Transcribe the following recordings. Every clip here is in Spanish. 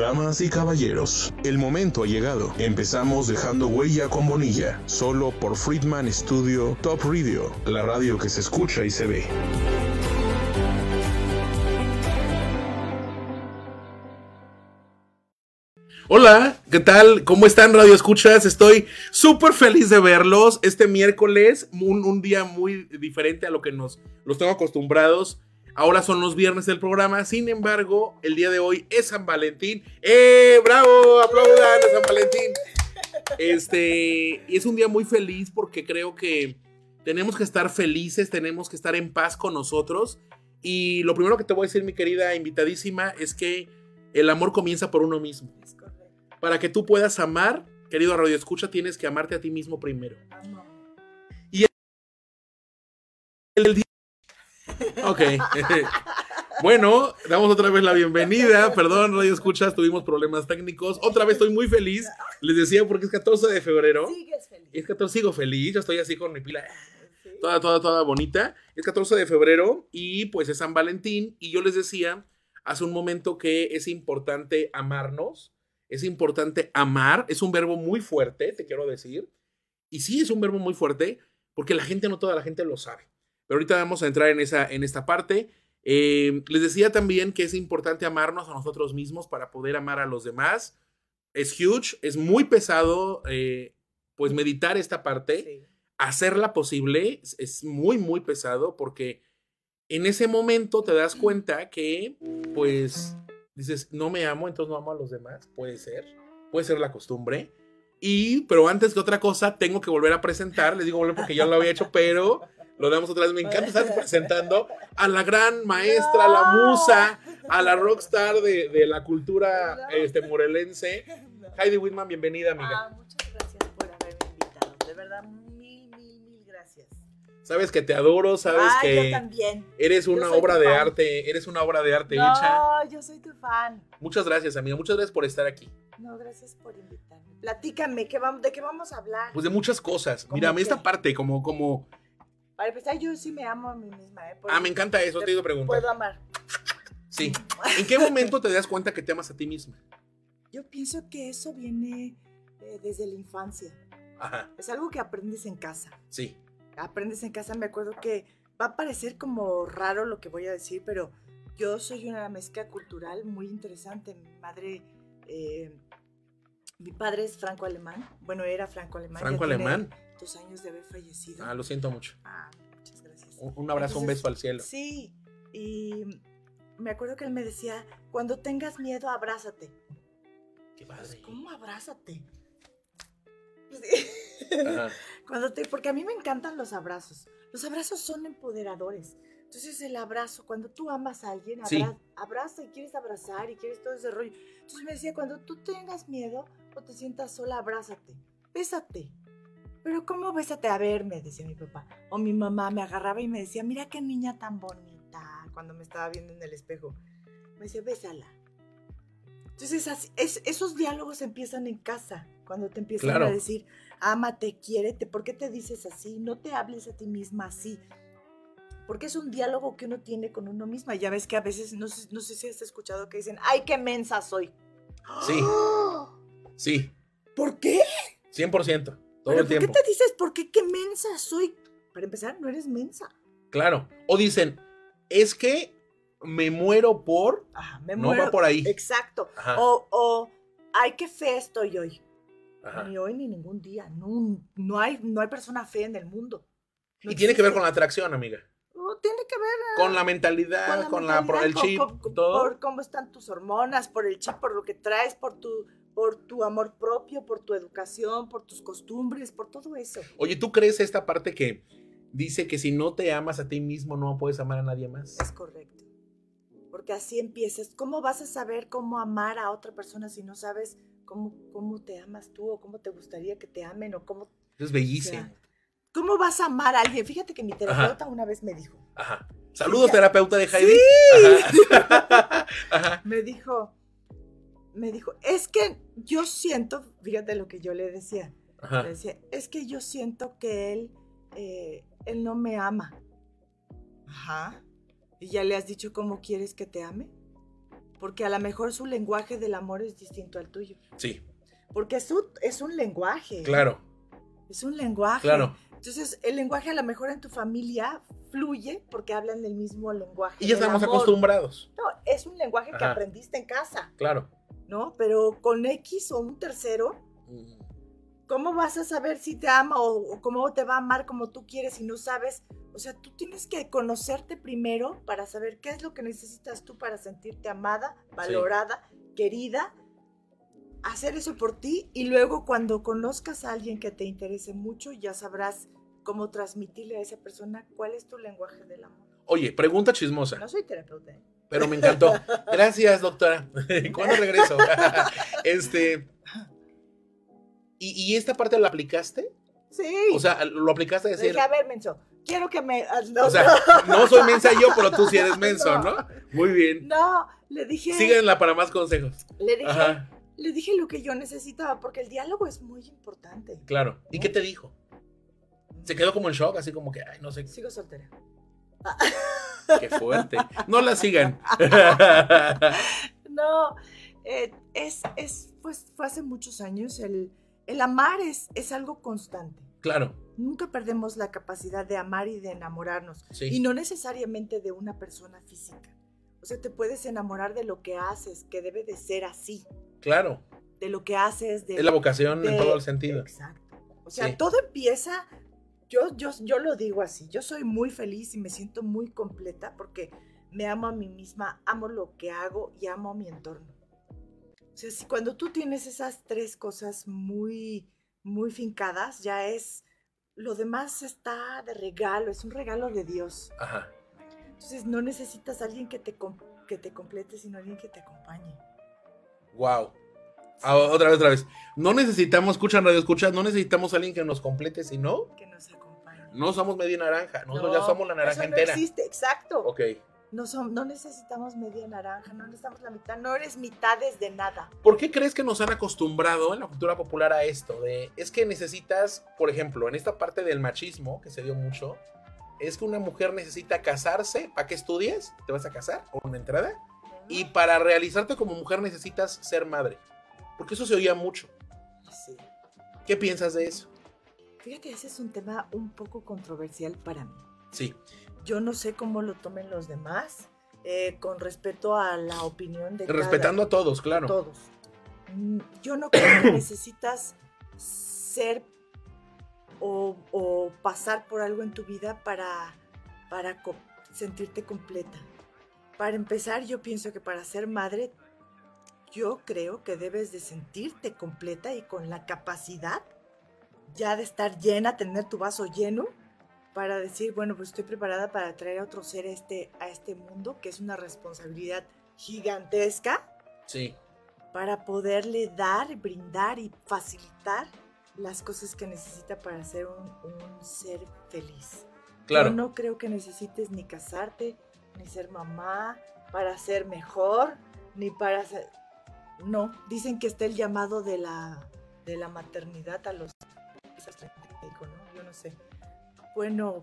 Damas y caballeros, el momento ha llegado. Empezamos dejando huella con Bonilla, solo por Friedman Studio Top Radio, la radio que se escucha y se ve. Hola, ¿qué tal? ¿Cómo están Radio Escuchas? Estoy súper feliz de verlos este miércoles, un, un, día muy diferente a lo que nos los tengo acostumbrados. Ahora son los viernes del programa, sin embargo, el día de hoy es San Valentín. ¡Eh! ¡Bravo! ¡Aplaudan a San Valentín! Este, es un día muy feliz porque creo que tenemos que estar felices, tenemos que estar en paz con nosotros. Y lo primero que te voy a decir, mi querida invitadísima, es que el amor comienza por uno mismo. Para que tú puedas amar, querido Radio Escucha, tienes que amarte a ti mismo primero. Y el día. Ok. bueno, damos otra vez la bienvenida. Perdón, Radio Escuchas, tuvimos problemas técnicos. Otra vez estoy muy feliz. Les decía porque es 14 de febrero. Sigues feliz. Es 14, sigo feliz. Yo estoy así con mi pila. Sí. Toda, toda, toda bonita. Es 14 de febrero y pues es San Valentín. Y yo les decía hace un momento que es importante amarnos. Es importante amar. Es un verbo muy fuerte, te quiero decir. Y sí, es un verbo muy fuerte porque la gente, no toda la gente lo sabe. Pero ahorita vamos a entrar en, esa, en esta parte. Eh, les decía también que es importante amarnos a nosotros mismos para poder amar a los demás. Es huge, es muy pesado, eh, pues meditar esta parte, Sí. hacerla posible, es, muy, muy pesado porque en ese momento te das cuenta que, pues, dices, no me amo, entonces no amo a los demás. Puede ser, puede ser la costumbre. Y, pero antes que otra cosa, tengo que volver a presentar. Les digo volver porque ya lo había hecho, pero lo damos otra vez. Me encanta estar presentando a la gran maestra, la musa, a la rockstar de, de la cultura este, morelense. Heidi Whitman, bienvenida, amiga. Ah, muchas gracias por haberme invitado. De verdad, mil, mil, mil gracias. Sabes que te adoro, sabes yo que también. eres Yo una obra de fan. arte, eres una obra de arte hecha. No, yo soy tu fan. Muchas gracias, amiga. Muchas gracias por estar aquí. No, gracias por invitarme. Platícame, ¿qué vamos, ¿de qué vamos a hablar? Pues de muchas cosas. ¿Cómo Mira, qué? esta parte, como, como. Para empezar, yo sí me amo a mí misma. ¿eh? Por- Ah, me encanta eso, te iba a preguntar. Puedo amar. Sí. ¿En qué momento te das cuenta que te amas a ti misma? Yo pienso que eso viene eh, desde la infancia. Ajá, Es algo que aprendes en casa. sí. aprendes en casa, me acuerdo que va a parecer como raro lo que voy a decir, pero yo soy una mezcla cultural muy interesante. Mi madre, eh, mi padre es franco-alemán, bueno, era franco-alemán. Franco-alemán. Tiene Dos años de haber fallecido. Ah, lo siento mucho. Ah, muchas gracias. Un, un abrazo, un Entonces, beso al cielo. Sí, y me acuerdo que él me decía, cuando tengas miedo, abrázate. Qué Pues, padre. ¿Cómo abrázate? Sí. Ajá. Cuando te, porque a mí me encantan los abrazos. Los abrazos son empoderadores. Entonces el abrazo, cuando tú amas a alguien, Sí. abra- abraza y quieres abrazar y quieres todo ese rollo. Entonces me decía, cuando tú tengas miedo o te sientas sola, abrázate, bésate. Pero ¿cómo bésate? A ver, me decía mi papá. O mi mamá me agarraba y me decía, mira qué niña tan bonita, cuando me estaba viendo en el espejo. Me decía, bésala. Entonces así- es- esos diálogos empiezan en casa, cuando te empiezan Claro. a decir, ámate, quiérete, ¿por qué te dices así? No te hables a ti misma así. Porque es un diálogo que uno tiene con uno misma. Ya ves que a veces, no sé, no sé si has escuchado que dicen, ¡ay, qué mensa soy! Sí. ¡Ah! Sí, ¿Por qué? 100%. Todo ¿Pero el ¿Por qué tiempo. te dices, por qué qué mensa soy? Para empezar, no eres mensa. Claro. O dicen, es que me muero por. Ajá, me No muero. va por ahí. Exacto. Ajá. O, o, ay, qué fea estoy hoy. Ajá. Ni hoy ni ningún día. No, no, hay, no hay persona fea en el mundo. No Y tiene que ver existe. con la atracción, amiga. No, tiene que ver Con la mentalidad, con la, por el mentalidad, chip, con- con- todo. Por cómo están tus hormonas, por el chip, por lo que traes, por tu, por tu amor propio, por tu educación, por tus costumbres, por todo eso. Oye, ¿tú crees esta parte que dice que si no te amas a ti mismo no puedes amar a nadie más? Es correcto. Porque así empiezas. ¿Cómo vas a saber cómo amar a otra persona si no sabes cómo, cómo te amas tú o cómo te gustaría que te amen o cómo... Es o bellísimo. sea, ¿Cómo vas a amar a alguien? Fíjate que mi terapeuta una vez me dijo, Ajá. Saludos, terapeuta de Heidi. Ajá. Ajá. me dijo, me dijo, es que yo siento, fíjate lo que yo le decía, Ajá. le decía, es que yo siento que él, eh, él no me ama. Ajá. ¿Y ya le has dicho cómo quieres que te ame? Porque a lo mejor su lenguaje del amor es distinto al tuyo. Sí, Porque es un, es un lenguaje. claro, Es un lenguaje. claro. Entonces, el lenguaje a lo mejor en tu familia fluye porque hablan el mismo lenguaje. Y ya estamos amor. acostumbrados, No, es un lenguaje que aprendiste en casa, claro. ¿No? Pero con X o un tercero, ¿cómo vas a saber si te ama o, o cómo te va a amar como tú quieres si no sabes? O sea, tú tienes que conocerte primero para saber qué es lo que necesitas tú para sentirte amada, valorada, querida, hacer eso por ti y luego cuando conozcas a alguien que te interese mucho ya sabrás cómo transmitirle a esa persona cuál es tu lenguaje del amor. Oye, pregunta chismosa, No soy terapeuta. ¿eh? Pero me encantó. Gracias, doctora. ¿Cuándo regreso? este. ¿y, y esta parte la aplicaste? Sí. O sea, ¿lo aplicaste a decir? dije, a ver, menso, quiero que me... ah, No, O sea, no soy mensa yo, pero tú sí eres menso, ¿no? Muy bien. no, le dije, Síganla para más consejos. le dije, Ajá, le dije lo que yo necesitaba, porque el diálogo es muy importante. claro. ¿Y qué te dijo? Se quedó como en shock, así como que, ay, no sé, Sigo soltera. Qué fuerte. No la sigan. No, eh, es, es, pues fue hace muchos años. El, el amar es, es algo constante. claro, Nunca perdemos la capacidad de amar y de enamorarnos. sí. Y no necesariamente de una persona física. O sea, te puedes enamorar de lo que haces, que debe de ser así. Claro, De lo que haces, de es la vocación en todo el sentido. Exacto. O sea, Sí. todo empieza, yo, yo, yo lo digo así, yo soy muy feliz y me siento muy completa porque me amo a mí misma, amo lo que hago y amo a mi entorno. O sea, si cuando tú tienes esas tres cosas muy, muy fincadas, ya es, lo demás está de regalo, es un regalo de Dios. Ajá. Entonces no necesitas a alguien que te, que te complete, sino alguien que te acompañe. Wow. Ah, otra vez, otra vez. No necesitamos, escuchan radio, escuchas, no necesitamos a alguien que nos complete, si no, Que nos acompañe. no somos media naranja. Nosotros ya No, somos la naranja eso no entera. existe, exacto. Ok. No, son, no necesitamos media naranja, no necesitamos la mitad, no eres mitades de nada. ¿Por qué crees que nos han acostumbrado en la cultura popular a esto? De, es que necesitas, por ejemplo, en esta parte del machismo que se dio mucho, es que una mujer necesita casarse. ¿Para qué estudias? ¿Te vas a casar? ¿O una entrada? Y para realizarte como mujer necesitas ser madre. Porque eso se oía mucho. Sí. ¿Qué piensas de eso? Fíjate, ese es un tema un poco controversial para mí. Sí, Yo no sé cómo lo tomen los demás, eh, con respeto a la opinión de cada- respetando a todos, claro. todos. Mm, Yo no creo que necesitas ser o, o pasar por algo en tu vida para, para co- sentirte completa. Para empezar, yo pienso que para ser madre, yo creo que debes de sentirte completa y con la capacidad ya de estar llena, tener tu vaso lleno, para decir, bueno, pues estoy preparada para traer a otro ser a este, a este mundo, que es una responsabilidad gigantesca Sí, para poderle dar, brindar y facilitar las cosas que necesita para ser un, un ser feliz. claro. Yo no creo que necesites ni casarte, ni ser mamá, para ser mejor, ni para ser... No, dicen que está el llamado de la, de la maternidad a los... quizás 35, ¿no? Yo no sé. Bueno,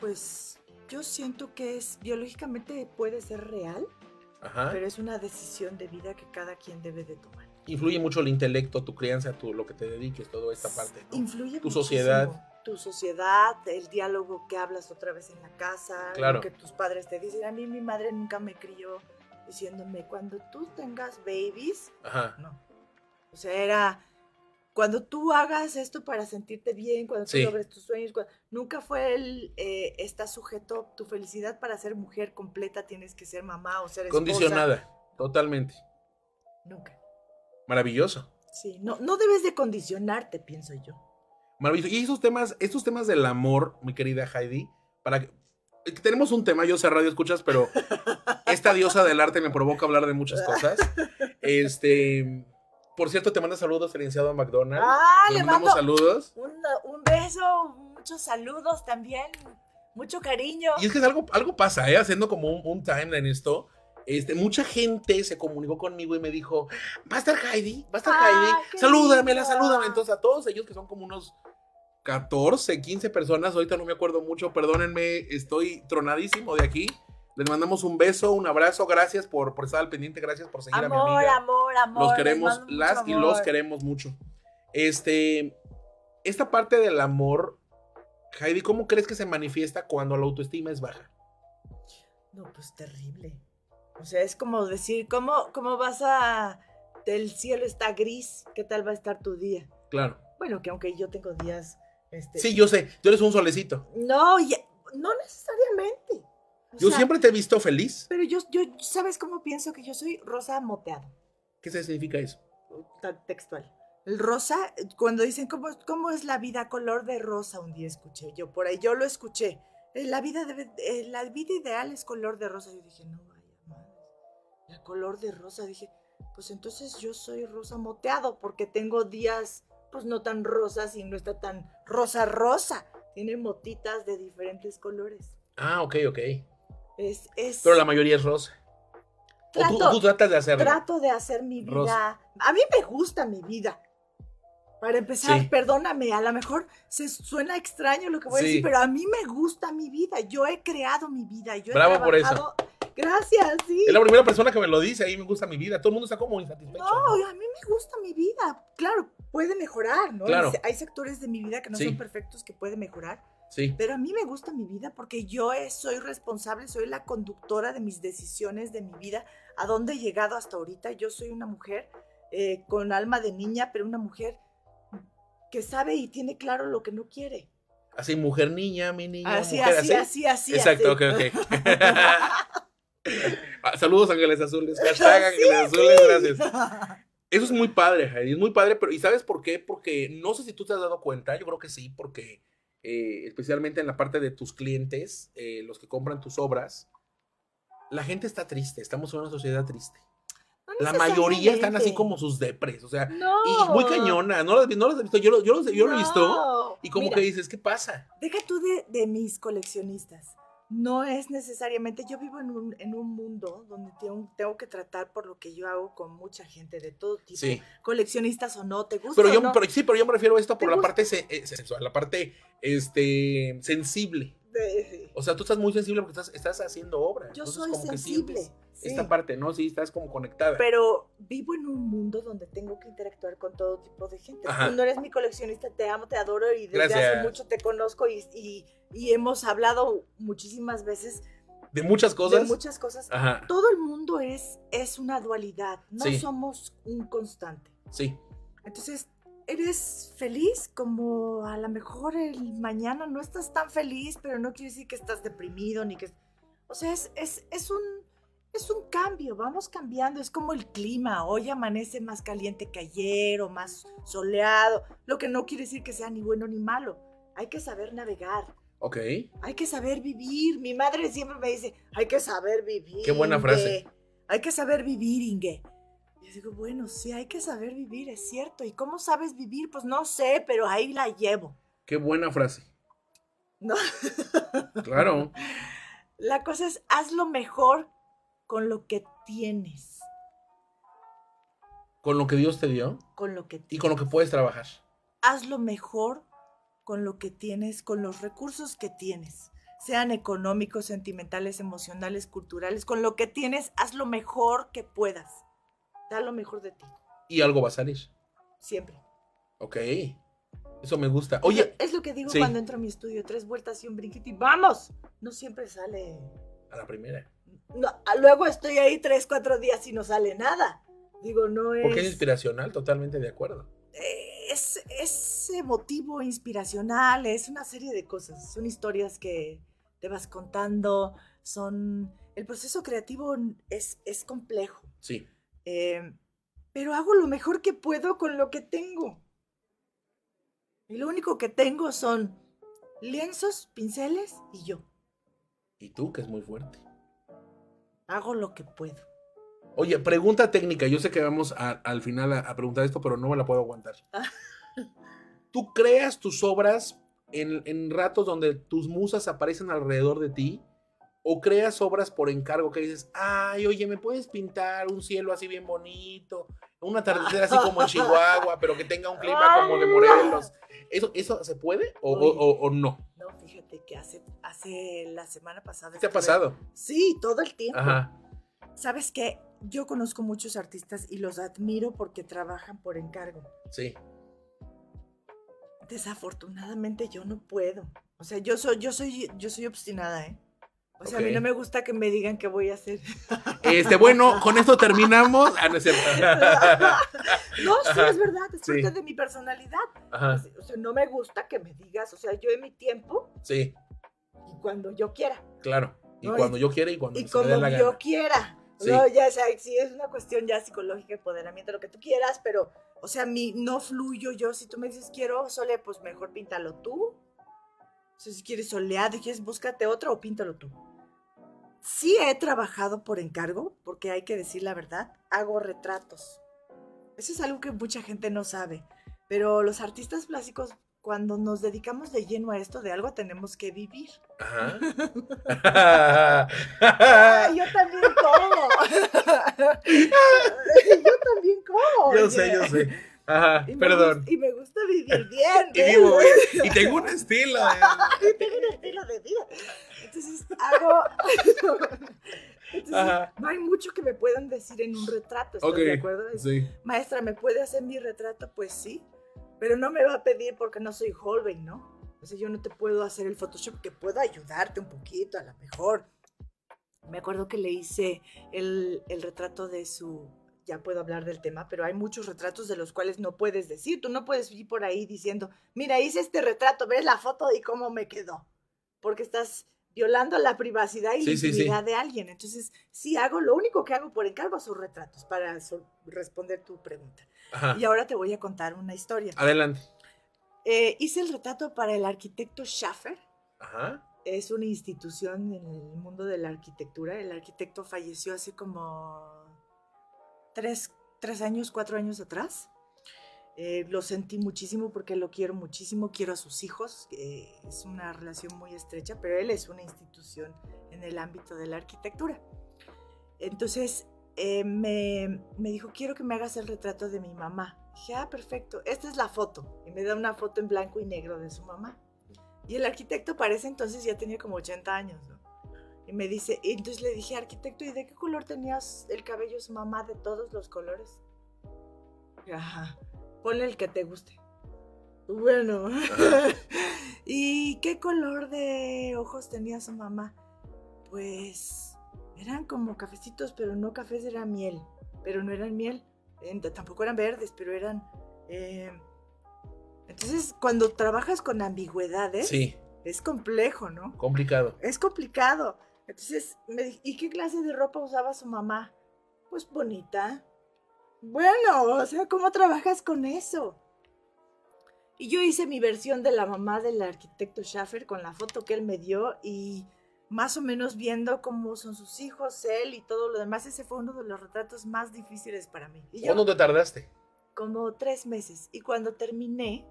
pues yo siento que es biológicamente puede ser real, Ajá. pero es una decisión de vida que cada quien debe de tomar. Influye mucho el intelecto, tu crianza, tu, lo que te dediques, toda esta parte. ¿no? Influye Tu muchísimo. sociedad. Tu sociedad, el diálogo que hablas otra vez en la casa, Claro. lo que tus padres te dicen. A mí mi madre nunca me crió diciéndome, cuando tú tengas babies, Ajá. no. O sea, era, cuando tú hagas esto para sentirte bien, cuando tú Sí. logres tus sueños, cuando- nunca fue el, eh, está sujeto, tu felicidad para ser mujer completa tienes que ser mamá o ser esposa. Condicionada, totalmente. Nunca. Maravilloso. Sí, no, no debes de condicionarte, pienso yo. Maravilloso. Y esos temas, estos temas del amor, mi querida Heidi, para que tenemos un tema, yo sé radio escuchas, pero esta diosa del arte me provoca hablar de muchas cosas. Este, por cierto, te manda saludos el licenciado McDonald. Ah, Le mandamos mando saludos. un, un beso, muchos saludos también, mucho cariño. Y es que es algo, algo pasa, ¿eh? Haciendo como un, un timeline esto. Este, mucha gente se comunicó conmigo y me dijo, va a estar Heidi, va a estar Ah, Heidi, salúdamela, linda. salúdame. Entonces a todos ellos que son como unos 14, 15 personas, ahorita no me acuerdo mucho, perdónenme, estoy tronadísimo de aquí. Les mandamos un beso, un abrazo. Gracias por, por estar al pendiente. Gracias por seguir a mi Amor, amiga. amor, amor. Los les queremos, las y los amor. queremos mucho. Este, esta parte del amor, Heidi, ¿cómo crees que se manifiesta cuando la autoestima es baja? No, pues terrible. O sea, es como decir, ¿cómo, cómo vas a... El cielo está gris, ¿qué tal va a estar tu día? Claro. Bueno, que aunque yo tengo días... Este, Sí, yo sé, tú eres un solecito. No, ya- no necesariamente. O Yo sea, siempre te he visto feliz. Pero yo, yo, ¿sabes cómo pienso que yo soy rosa moteado? ¿Qué significa eso? Tan textual. El rosa, cuando dicen, ¿cómo, ¿cómo es la vida color de rosa? Un día escuché yo por ahí, yo lo escuché. Eh, La vida, eh, la vida ideal es color de rosa. Yo dije, no, vaya madre. El color de rosa, dije, pues entonces yo soy rosa moteado porque tengo días, pues no tan rosas y no está tan rosa rosa. Tiene motitas de diferentes colores. Ah, ok, ok. Es, es, Pero la mayoría es rosa. O tú, Trato- tú tratas de hacerlo. Trato de hacer mi vida. Rosa. A mí me gusta mi vida. Para empezar, Sí. perdóname, a lo mejor se suena extraño lo que voy a decir, pero a mí me gusta mi vida. Yo he creado mi vida. Yo he Bravo por eso. trabajado- Gracias, sí. Es la primera persona que me lo dice, ahí me gusta mi vida. Todo el mundo está como insatisfecho. No, ¿no? a mí me gusta mi vida. Claro, puede mejorar, ¿no? Claro. Hay sectores de mi vida que no Sí. son perfectos que puede mejorar. Sí. Pero a mí me gusta mi vida porque yo es- soy responsable, soy la conductora de mis decisiones, de mi vida, a dónde he llegado hasta ahorita. Yo soy una mujer eh, con alma de niña, pero una mujer que sabe y tiene claro lo que no quiere. Así, mujer, niña, mi niña. Así, mujer, así, así, así. Exacto, así. ok, ok. Ah, Saludos, Ángeles Azules. Hashtag Sí, Ángeles Azules, gracias. Eso es muy padre, es muy padre, pero ¿y sabes por qué? Porque no sé si tú te has dado cuenta, yo creo que sí, porque eh, especialmente en la parte de tus clientes, eh, los que compran tus obras, la gente está triste, estamos en una sociedad triste. No La mayoría están así como sus depres, o sea, No. y muy cañona, no las, no las he visto, yo, lo- yo, yo lo he visto No. y como Mira, que dices, ¿qué pasa? Deja tú de, de mis coleccionistas. No es necesariamente, yo vivo en un, en un mundo donde tengo, tengo que tratar por lo que yo hago con mucha gente de todo tipo, Sí. coleccionistas o no, ¿te gusta Pero o yo, no? pero, sí, pero yo me refiero a esto por ¿Te la gusta? parte eh, sensual, la parte este, sensible. De- O sea, tú estás muy sensible porque estás, estás haciendo obra. yo entonces soy como que sensible, sientes sí, Esta parte, ¿no? Sí, estás como conectada. pero vivo en un mundo donde tengo que interactuar con todo tipo de gente. Ajá. Tú no eres mi coleccionista, te amo, te adoro y desde hace Gracias. mucho te conozco y, y- y hemos hablado muchísimas veces de muchas cosas. de muchas cosas. Ajá, Todo el mundo es, es una dualidad, no Sí. somos un constante. sí. Entonces, eres feliz como a lo mejor el mañana no estás tan feliz, pero no quiere decir que estás deprimido ni que... O sea, es, es, es un... Es un cambio, vamos cambiando, es como el clima, hoy amanece más caliente que ayer o más soleado, lo que no quiere decir que sea ni bueno ni malo, hay que saber navegar, Ok. hay que saber vivir, mi madre siempre me dice, hay que saber vivir. Qué buena frase. Inge. Hay que saber vivir, Inge. Yo digo, bueno, sí, hay que saber vivir, es cierto. ¿Y cómo sabes vivir? Pues no sé, pero ahí la llevo. Qué buena frase. No. Claro. La cosa es, haz lo mejor con lo que tienes. Con lo que Dios te dio Con lo que y tienes. con lo que puedes trabajar. Haz lo mejor con lo que tienes, con los recursos que tienes. Sean económicos, sentimentales, emocionales, culturales. Con lo que tienes, haz lo mejor que puedas. Da lo mejor de ti. Y algo va a salir. Siempre. Ok. Eso me gusta. Oye, Es lo que digo Sí. cuando entro a mi estudio. Tres vueltas y un brinquito y ¡vamos! No siempre sale. a la primera. No, ah, luego estoy ahí tres, cuatro días y no sale nada. Digo, no es. Porque es inspiracional, totalmente de acuerdo. es, es emotivo, inspiracional, es una serie de cosas. Son historias que te vas contando, son... El proceso creativo es, es complejo, Sí. eh, pero hago lo mejor que puedo con lo que tengo. Y lo único que tengo son lienzos, pinceles y yo. Y tú, que es muy fuerte. Hago lo que puedo. Oye, pregunta técnica. Yo sé que vamos a- al final a, a preguntar esto, pero no me la puedo aguantar. ¿Tú creas tus obras en, en ratos donde tus musas aparecen alrededor de ti? ¿O creas obras por encargo que dices, ay, oye, ¿me puedes pintar un cielo así bien bonito? Un atardecer así como en Chihuahua, pero que tenga un clima como de Morelos. ¿Eso, eso se puede o, o- o- o no? Fíjate que hace, hace la semana pasada. ¿Qué te ha pasado? Sí, todo el tiempo. Ajá. ¿Sabes qué? Yo conozco muchos artistas y los admiro porque trabajan por encargo. Sí. Desafortunadamente yo no puedo. O sea, yo soy, yo soy, yo soy obstinada, ¿eh? O sea, a mí no me gusta que me digan qué voy a hacer. Este, bueno, con esto terminamos. Ah, no es cierto. No, sí, es verdad, es Sí. parte de mi personalidad. Ajá. O sea, no me gusta que me digas, o sea, yo en mi tiempo Sí, y cuando yo quiera. claro. Y No, cuando yo quiera y cuando Y me dé como la yo quiera. Sí. No, ya, o sea, sí es una cuestión ya psicológica, empoderamiento, lo que tú quieras, pero, o sea, mi, no fluyo yo. Si tú me dices quiero sole, pues mejor píntalo tú. O sea, si quieres soleado quieres, búscate otro o píntalo tú. Sí he trabajado por encargo, porque hay que decir la verdad, hago retratos. Eso es algo que mucha gente no sabe, pero los artistas plásticos, cuando nos dedicamos de lleno a esto de algo, tenemos que vivir. Ajá. Ay, yo también como. yo también como. yo oye. sé, yo sé. Ajá, Y perdón. y me gusta vivir bien. Y, ¿ves? vivo, güey, y tengo un estilo. eh. Y tengo un estilo de vida. Entonces hago. Entonces, Ajá. no hay mucho que me puedan decir en un retrato, ¿estás Ok. de acuerdo? Sí. Maestra, ¿me puede hacer mi retrato? Pues sí, pero no me va a pedir porque no soy Holbein, ¿no? O sea, yo no te puedo hacer el Photoshop, que puedo ayudarte un poquito, a lo mejor. Me acuerdo que le hice el, el retrato de su... Ya puedo hablar del tema, pero hay muchos retratos de los cuales no puedes decir. Tú no puedes ir por ahí diciendo, mira, hice este retrato, ves la foto y cómo me quedó. Porque estás violando la privacidad y Sí, la sí, sí. intimidad de alguien. Entonces, sí hago, lo único que hago por encargo son retratos para responder tu pregunta. Ajá. Y ahora te voy a contar una historia. Adelante. Eh, hice el retrato para el arquitecto Schaffer. Ajá. Es una institución en el mundo de la arquitectura. El arquitecto falleció hace como tres, tres años, cuatro años atrás. Eh, lo sentí muchísimo porque lo quiero muchísimo, quiero a sus hijos, es una relación muy estrecha, pero él es una institución en el ámbito de la arquitectura. Entonces eh, me, me dijo, quiero que me hagas el retrato de mi mamá. Dije, ah, perfecto, esta es la foto. Y me da una foto en blanco y negro de su mamá. Y el arquitecto para ese entonces ya tenía como 80 años, ¿no? Y me dice, y entonces le dije, arquitecto, ¿y de qué color tenías el cabello su mamá de todos los colores? Ajá, ponle el que te guste. Bueno. ¿Y qué color de ojos tenía su mamá? Pues eran como cafecitos, pero no cafés, era miel. Pero no eran miel. Tampoco eran verdes, pero eran... eh, Entonces, cuando trabajas con ambigüedades, Sí, es complejo, ¿no? complicado. Es complicado. Entonces, me di- ¿y qué clase de ropa usaba su mamá? Pues bonita. Bueno, o sea, ¿cómo trabajas con eso? Y yo hice mi versión de la mamá del arquitecto Schaffer con la foto que él me dio y más o menos viendo cómo son sus hijos, él y todo lo demás. Ese fue uno de los retratos más difíciles para mí. Y yo, ¿Cuándo te tardaste? como tres meses. Y cuando terminé,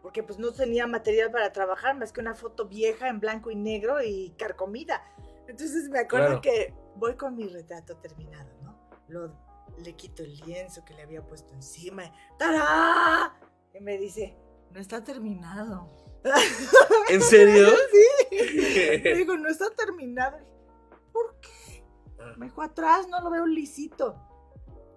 porque pues no tenía material para trabajar más que una foto vieja en blanco y negro y carcomida. Entonces me acuerdo Claro. que voy con mi retrato terminado, ¿no? Lo, le quito el lienzo que le había puesto encima. ¡Tará! Y me dice, no está terminado. ¿En serio? Me dijo, no está terminado. ¿Por qué? Me dijo, atrás no lo veo lisito.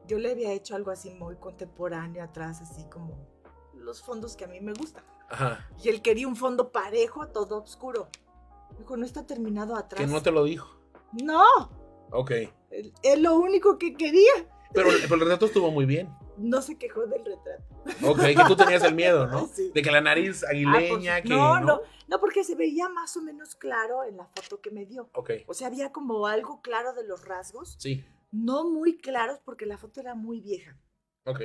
Yo le había hecho algo así muy contemporáneo atrás, así como los fondos que a mí me gustan. Ajá. Y él quería un fondo parejo, todo oscuro. Dijo, no está terminado atrás. Que no te lo dijo. No, Ok. es lo único que quería. Pero, pero el retrato estuvo muy bien. No se quejó del retrato. Ok, que tú tenías el miedo, ¿no? Sí. De que la nariz Ah, aguileña, que. no, no, no, porque se veía más o menos claro en la foto que me dio. Ok, O sea, había como algo claro de los rasgos, sí. no muy claros porque la foto era muy vieja. Ok.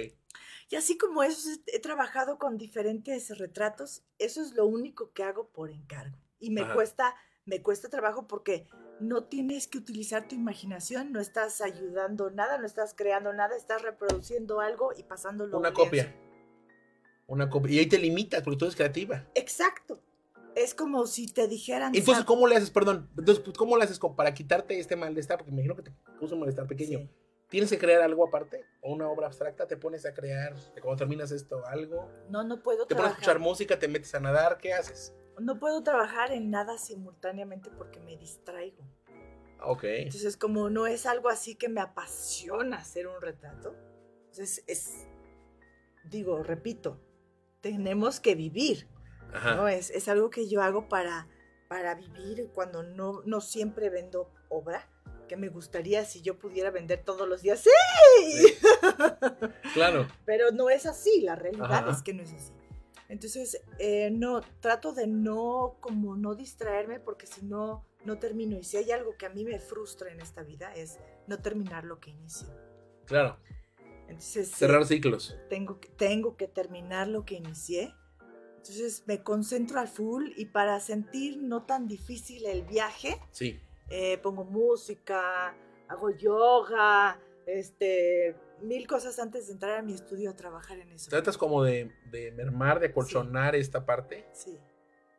Y así como eso, he trabajado con diferentes retratos. Eso es lo único que hago por encargo. Y me Ajá. cuesta, me cuesta trabajo porque no tienes que utilizar tu imaginación, no estás ayudando nada, no estás creando nada, estás reproduciendo algo y pasándolo. Una copia. Una copia. Y ahí te limitas porque tú eres creativa. Exacto. Es como si te dijeran. Entonces, "Sab- ¿cómo le haces, perdón? Entonces, pues, ¿cómo le haces para quitarte este malestar? Porque me imagino que te puso un malestar pequeño. Sí. ¿Tienes que crear algo aparte? ¿O una obra abstracta? ¿Te pones a crear, cuando terminas esto, algo? No, no puedo ¿Te pones a trabajar. escuchar música? ¿Te metes a nadar? ¿Qué haces? No puedo trabajar en nada simultáneamente porque me distraigo. Ok. Entonces, como no es algo así que me apasiona hacer un retrato, entonces es, digo, repito, tenemos que vivir, Ajá. ¿no? Es, es algo que yo hago para, para vivir cuando no, no siempre vendo obra, que me gustaría si yo pudiera vender todos los días, ¡sí! Claro. Pero no es así, la realidad Ajá. es que no es así. Entonces, eh, no, trato de no, como no distraerme, porque si no, no termino. Y si hay algo que a mí me frustra en esta vida, es no terminar lo que inicio. Claro. Entonces, Cerrar ciclos. tengo, que, tengo que terminar lo que inicié. Entonces, me concentro al full y para sentir no tan difícil el viaje, Sí. eh, pongo música, hago yoga, este, mil cosas antes de entrar a mi estudio a trabajar en eso. Tratas como de, de mermar, de acolchonar esta parte. Sí,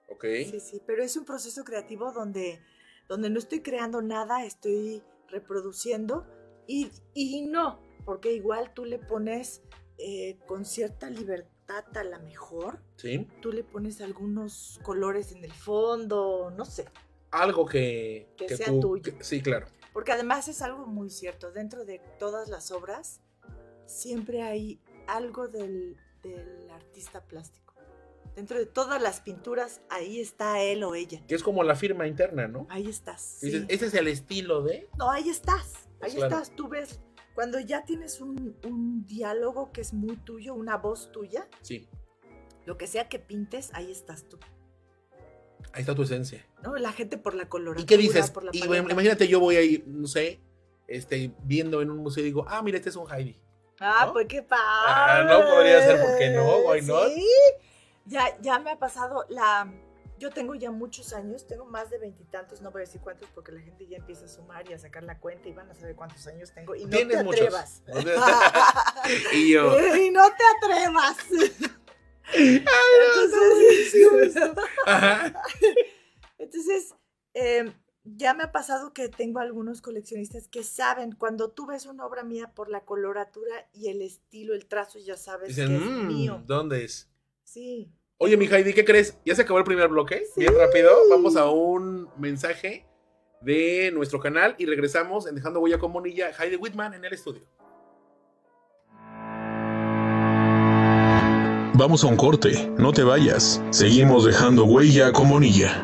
Ok. sí, sí, pero es un proceso creativo donde, donde no estoy creando nada, estoy reproduciendo y, y no, porque igual tú le pones eh, con cierta libertad a la mejor, Sí. tú le pones algunos colores en el fondo, no sé, Algo que, Que sea tú- tuyo. que- sí, claro. porque además es algo muy cierto, dentro de todas las obras siempre hay algo del, del artista plástico. Dentro de todas las pinturas, ahí está él o ella. Que es como la firma interna, ¿no? Ahí estás. Dices, ese es el estilo de. No, ahí estás. Ahí Claro. estás. Tú ves, cuando ya tienes un, un diálogo que es muy tuyo, una voz tuya, Sí. lo que sea que pintes, ahí estás tú. Ahí está tu esencia. ¿No? La gente por la coloratura. ¿Y qué dices? por la Y imagínate, yo voy ahí, no sé, este, viendo en un museo y digo, ah, mira, este es un Heidi. Ah, ¿no? pues qué padre. Ah, no podría ser, ¿por qué no? Why not? Sí. Ya, ya me ha pasado la. Yo tengo ya muchos años, tengo más de veintitantos, no voy a decir cuántos porque la gente ya empieza a sumar y a sacar la cuenta y van a saber cuántos años tengo. Y no te atrevas. y yo, y no te atrevas. Entonces, ajá. Entonces, eh, ya me ha pasado que tengo algunos coleccionistas que saben, cuando tú ves una obra mía por la coloratura y el estilo, el trazo, ya sabes Dicen, que es "Mm, mío. ¿dónde es? Sí. Oye, mi Heidi, ¿qué crees? ¿Ya se acabó el primer bloque? Sí. Bien rápido. Vamos a un mensaje de nuestro canal y regresamos en Dejando Huella con Monilla, Heidi Whitman en el estudio. Vamos a un corte, no te vayas. Seguimos dejando huella con Monilla.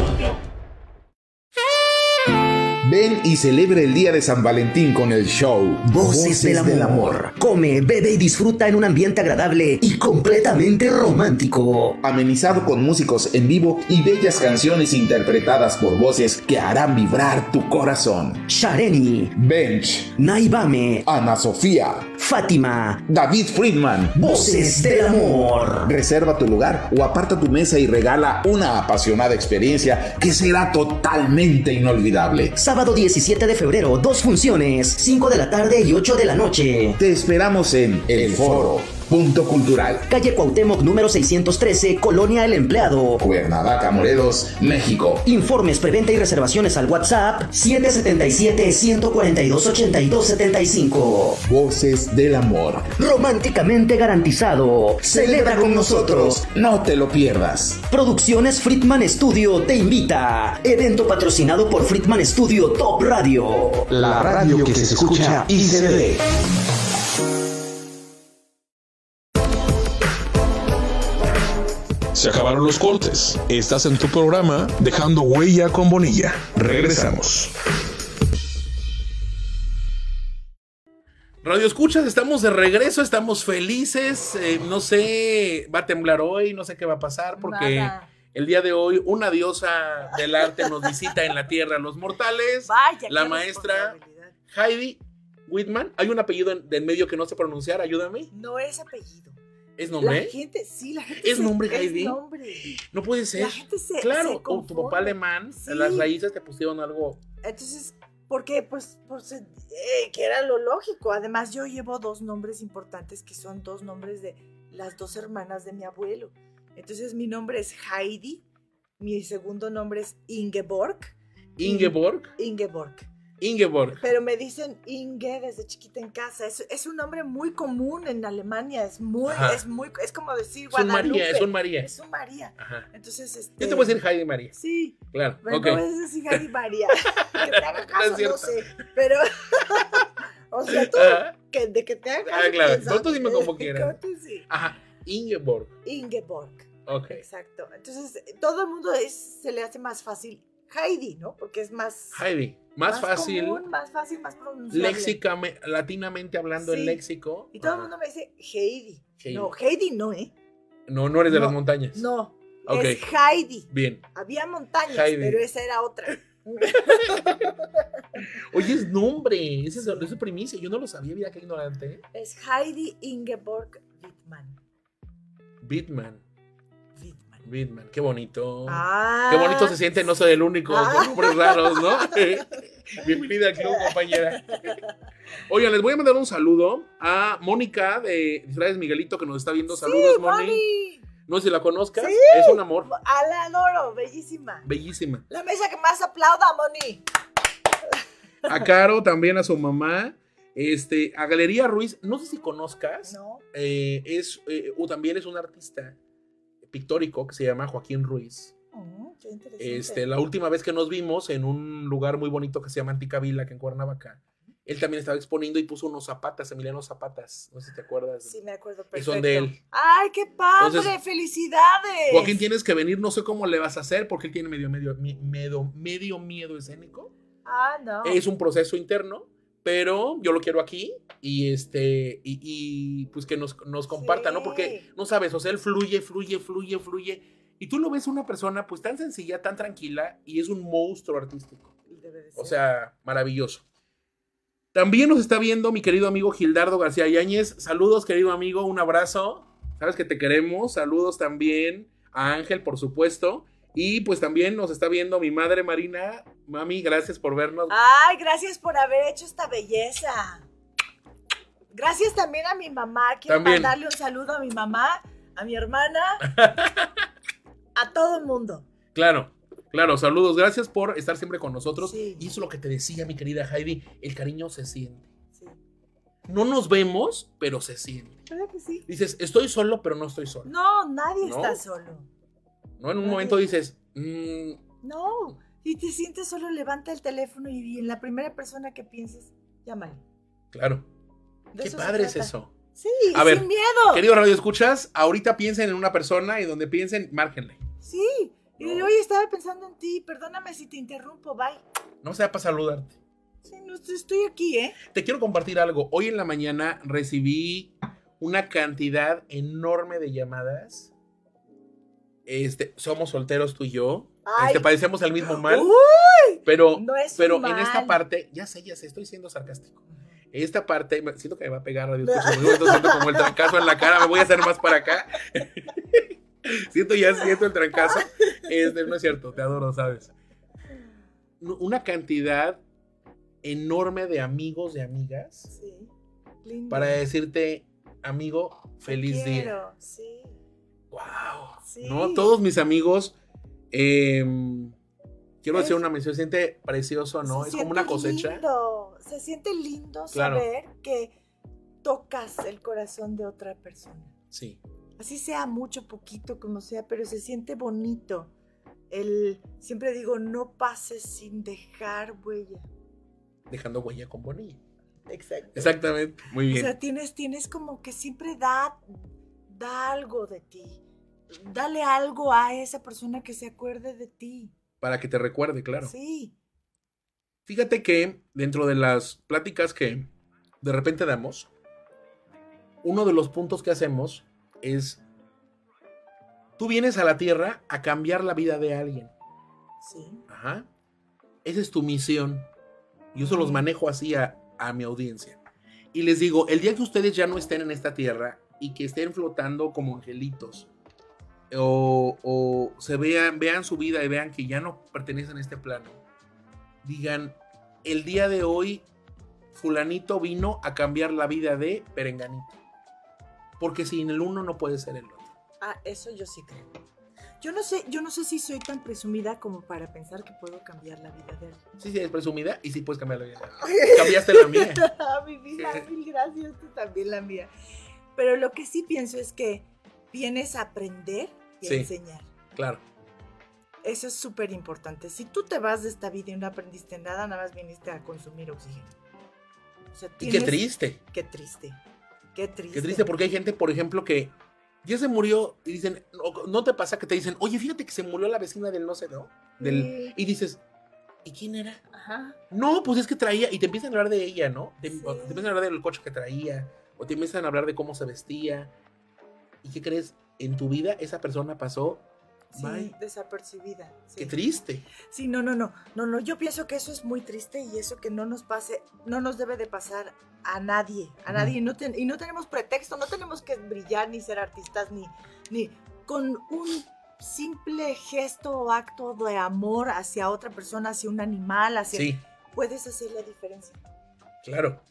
Y celebre el día de San Valentín con el show Voces del amor. Come, bebe y disfruta en un ambiente agradable y completamente romántico. Amenizado con músicos en vivo y bellas canciones interpretadas por voces que harán vibrar tu corazón. Shareni, Bench, Naibame, Ana Sofía, Fátima. David Friedman. Voces del amor. Reserva tu lugar o aparta tu mesa y regala una apasionada experiencia que será totalmente inolvidable. Sábado 17 de febrero, dos funciones, 5 de la tarde y 8 de la noche. Te esperamos en El Foro, Punto Cultural, Calle Cuauhtémoc número 613, Colonia El Empleado. Cuernavaca, Morelos, México. Informes, preventa y reservaciones al WhatsApp 777-142-8275. Voces del amor. Románticamente garantizado. Celebra con nosotros. No te lo pierdas. Producciones Friedman Studio te invita. Evento patrocinado por Friedman Studio Top Radio. La radio que se escucha y se ve. Se acabaron los cortes. Estás en tu programa Dejando huella con Bonilla. Regresamos. Radio Escuchas, estamos de regreso, estamos felices. eh, no sé, va a temblar hoy, no sé qué va a pasar, porque Nada. el día de hoy una diosa del arte nos visita en la tierra, los mortales. Vaya, la maestra. Heidi Whitman. Hay un apellido en, de en medio que no sé pronunciar, ayúdame. No es apellido. ¿Es La nombre? gente, sí, la gente ¿Es se- nombre, es Heidi? nombre. No puede ser. La gente se Claro, se o tu papá alemán, Sí. las raíces te pusieron algo. Entonces, porque pues, pues eh, que era lo lógico. Además, yo llevo dos nombres importantes que son dos nombres de las dos hermanas de mi abuelo. Entonces, mi nombre es Heidi, mi segundo nombre es Ingeborg. Ingeborg. Ingeborg. Ingeborg. Pero me dicen Inge desde chiquita en casa. Es, es un nombre muy común en Alemania. Es muy, Ajá. es muy, es como decir Es un Guadalupe. María, es un María. Es un María. Ajá. Entonces, este. Yo te voy a decir Heidi María. Sí, Claro. pero ok. no voy a decir Heidi María. que te haga caso, no, sé. Pero. o sea, tú, Ajá. que, de que te haga Ah, caso. claro. quién sabe. Tú dime como quieras. Que sí. Ajá. Ingeborg. Ingeborg. Ok. Exacto. Entonces, todo el mundo es, se le hace más fácil Heidi, ¿no? Porque es más. Heidi. Más, fácil. común, más fácil, más pronunciable. Latinamente hablando Sí. en léxico. Y todo el mundo me dice Heidi. Heidi. No, Heidi no, ¿eh? No, no eres de las montañas. No. Ok. Es Heidi. Bien. Había montañas, Heidi. pero esa era otra. Oye, es nombre. Ese es, es primicia. Yo no lo sabía, mira qué ignorante. es Heidi Ingeborg Wittmann. Bitman. Bitman. Qué bonito. Ah, Qué bonito se siente no soy el único Ah. con nombres raros, ¿no? Bienvenida al club, compañera. Oigan, les voy a mandar un saludo a Mónica de Disfraces Miguelito que nos está viendo. Saludos, Sí, Moni. Moni. No sé si la conozcas. Sí. Es un amor. Ah, la adoro, bellísima. Bellísima. La mesa que más aplauda, Moni. A Caro, también a su mamá. Este, a Galería Ruiz, no sé si conozcas. No. eh, es, eh, o también es un artista pictórico que se llama Joaquín Ruiz. Mm, qué interesante. Este, la última vez que nos vimos en un lugar muy bonito que se llama Anticavila, que en Cuernavaca, él también estaba exponiendo y puso unos zapatas, Emiliano Zapatas. No sé si te acuerdas. Sí, me acuerdo perfecto. son de él. ¡Ay, qué padre! Entonces, ¡Felicidades! Joaquín, tienes que venir, no sé cómo le vas a hacer porque él tiene medio, medio, medio, medio miedo escénico. Ah, no. Es un proceso interno, pero yo lo quiero aquí y este y, y, pues que nos, nos comparta, ¿no? Porque no sabes, o sea, él fluye, fluye, fluye, fluye. Y tú lo ves una persona pues tan sencilla, tan tranquila y es un monstruo artístico. Debe de O sea, maravilloso. También nos está viendo mi querido amigo Gildardo García Yáñez. Saludos, querido amigo, un abrazo. Sabes que te queremos. Saludos también a Ángel, por supuesto. Y pues también nos está viendo mi madre Marina. Mami, gracias por vernos. Ay, gracias por haber hecho esta belleza. Gracias también a mi mamá. Quiero También. mandarle un saludo a mi mamá, a mi hermana, a todo el mundo. Claro, claro, saludos. Gracias por estar siempre con nosotros. Sí. Y eso es lo que te decía, mi querida Heidi. El cariño se siente. Sí. No nos vemos, pero se siente. ¿Verdad que sí? Dices, estoy solo, pero no estoy solo. No, nadie ¿No? está solo. ¿No? En un Nadie. momento dices, mm, No. Si te sientes solo, levanta el teléfono y, y en la primera persona que pienses, llámale. claro. De Qué padre es eso. Sí, A ver, sin miedo. Querido Radio Escuchas, ahorita piensen en una persona y donde piensen, márquenle. Sí. Y No. oye, estaba pensando en ti. Perdóname si te interrumpo. Bye. No sea para saludarte. Sí, no, estoy aquí, ¿eh? Te quiero compartir algo. Hoy en la mañana recibí una cantidad enorme de llamadas. Este, somos solteros tú y yo. Ay. Este, padecemos el mismo mal. Uy, Pero, no es pero en esta parte, ya sé, ya sé, estoy siendo sarcástico. Esta parte, siento que me va a pegar Radio en siento como el trancazo en la cara, me voy a hacer más para acá. siento ya, siento el trancazo. Este, no es cierto, te adoro, ¿sabes? Una cantidad enorme de amigos, de amigas, Sí. Lindo. para decirte, amigo, feliz día. Sí. Wow. Sí. ¿No? Todos mis amigos, em, quiero Es- hacer una mención, se siente precioso, ¿no? Es como una cosecha. lindo, Se siente lindo Claro. saber que tocas el corazón de otra persona. Sí. Así sea mucho, poquito, como sea, pero se siente bonito. El, siempre digo, no pases sin dejar huella. Dejando huella con Bonilla. Exacto. Exactamente. Muy O bien. sea, tienes, tienes como que siempre da, da algo de ti. Dale algo a esa persona que se acuerde de ti. Para que te recuerde, claro. Sí. Fíjate que dentro de las pláticas que de repente damos, uno de los puntos que hacemos es, tú vienes a la Tierra a cambiar la vida de alguien. Sí. Ajá. Esa es tu misión. Yo se los manejo así a, a mi audiencia. Y les digo, el día que ustedes ya no estén en esta tierra, y que estén flotando como angelitos. O, o se vean, vean su vida y vean que ya no pertenecen a este plano. Digan, el día de hoy fulanito vino a cambiar la vida de Perenganito. Porque sin el uno no puede ser el otro. Ah, eso yo sí creo. Yo no sé, yo no sé si soy tan presumida como para pensar que puedo cambiar la vida de alguien. Sí, sí, es presumida y sí puedes cambiar la vida. Cambiaste la mía. Mi vida, mil gracias, tú también la mía. Pero lo que sí pienso es que vienes a aprender y Sí. a enseñar. Claro. Eso es súper importante. Si tú te vas de esta vida y no aprendiste nada, nada más viniste a consumir oxígeno. O sea, Y qué tienes- triste. Qué triste. Qué triste. Qué triste porque hay gente, por ejemplo, que ya se murió y dicen, no, ¿no te pasa que te dicen, oye, fíjate que se murió la vecina del no sé, ¿no? Del, Sí. Y dices, ¿y quién era? Ajá. No, pues es que traía, y te empiezan a hablar de ella, ¿no? Te, Sí. o te empiezan a hablar del coche que traía, o te empiezan a hablar de cómo se vestía. ¿Y qué crees? En tu vida esa persona pasó, Sí, desapercibida. sí. Qué triste. Sí, no, no, no, no, no, yo pienso que eso es muy triste y eso que no nos pase, no nos debe de pasar a nadie, a nadie, y no, ten- y no tenemos pretexto, no tenemos que brillar ni ser artistas, ni, ni con un simple gesto o acto de amor hacia otra persona, hacia un animal, hacia... Sí, Puedes hacer la diferencia, claro.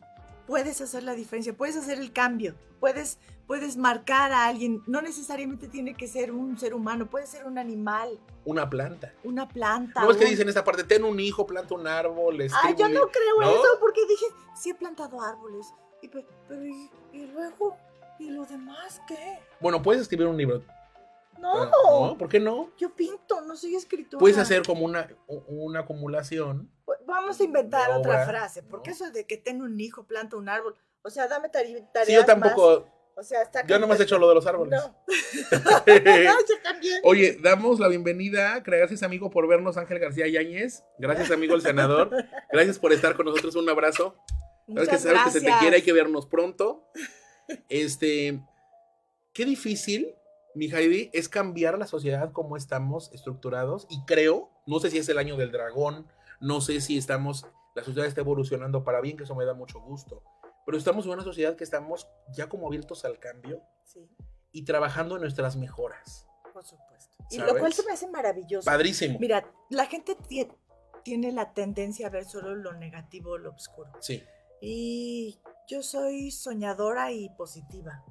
Puedes hacer la diferencia, puedes hacer el cambio, puedes, puedes marcar a alguien, no necesariamente tiene que ser un ser humano, puede ser un animal, Una planta. una planta. ¿No es que dicen esta parte? Ten un hijo, planta un árbol. Ay, escribe yo un no libro"? creo ¿No? eso porque dije, sí he plantado árboles. Y, pe- pero, ¿y, y luego? ¿Y lo demás qué? Bueno, puedes escribir un libro. No, pero- ¿no? ¿Por qué no? yo pinto, no soy escritora. Puedes hacer como una, una acumulación. Vamos a inventar otra frase, porque ¿no? eso de que tengo un hijo, planta un árbol. O sea, dame tareas Sí, yo tampoco. más. O sea, está Yo nomás he hecho lo de los árboles. No. Oye, damos la bienvenida. Gracias, amigo, por vernos, Ángel García Yáñez. Gracias, amigo, el senador. Gracias por estar con nosotros. Un abrazo. Sabes que, Muchas sabes que se te quiere, hay que vernos pronto. Este. Qué difícil, mi Heidi, es cambiar la sociedad como estamos estructurados. Y creo, no sé si es el año del dragón, no sé si estamos. La sociedad está evolucionando para bien, que eso me da mucho gusto. Pero estamos en una sociedad que estamos ya como abiertos al cambio Sí, y trabajando en nuestras mejoras. por supuesto. Y lo cual se me hace maravilloso. Padrísimo. Mira, la gente tie- tiene la tendencia a ver solo lo negativo, lo oscuro. Sí, Y yo soy soñadora y positiva.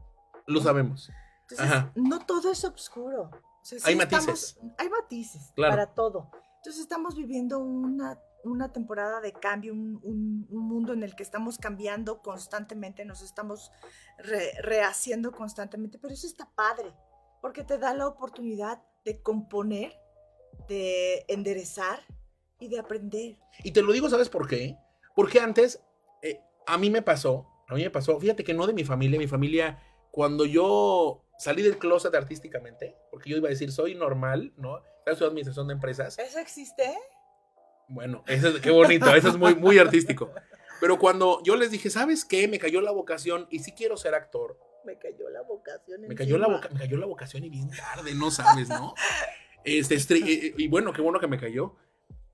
lo sabemos. Entonces, Ajá. no todo es oscuro. O sea, sí Hay estamos- matices. hay matices Claro. para todo. Entonces estamos viviendo una, una temporada de cambio, un, un- un mundo en el que estamos cambiando constantemente, nos estamos re- rehaciendo constantemente, pero eso está padre, porque te da la oportunidad de componer, de enderezar y de aprender. Y te lo digo, ¿sabes por qué? Porque antes, eh, a mí me pasó, a mí me pasó, fíjate que no de mi familia, mi familia, cuando yo salí del closet artísticamente, porque yo iba a decir, soy normal, ¿no? Estudiando administración de empresas. ¿Eso existe? Bueno, eso es, qué bonito, eso es muy, muy artístico. Pero cuando yo les dije, ¿sabes qué? Me cayó la vocación y sí quiero ser actor. Me cayó la vocación. Me cayó la, voca- me cayó la vocación y bien tarde, no sabes, ¿no? Este, eh, y bueno, qué bueno que me cayó.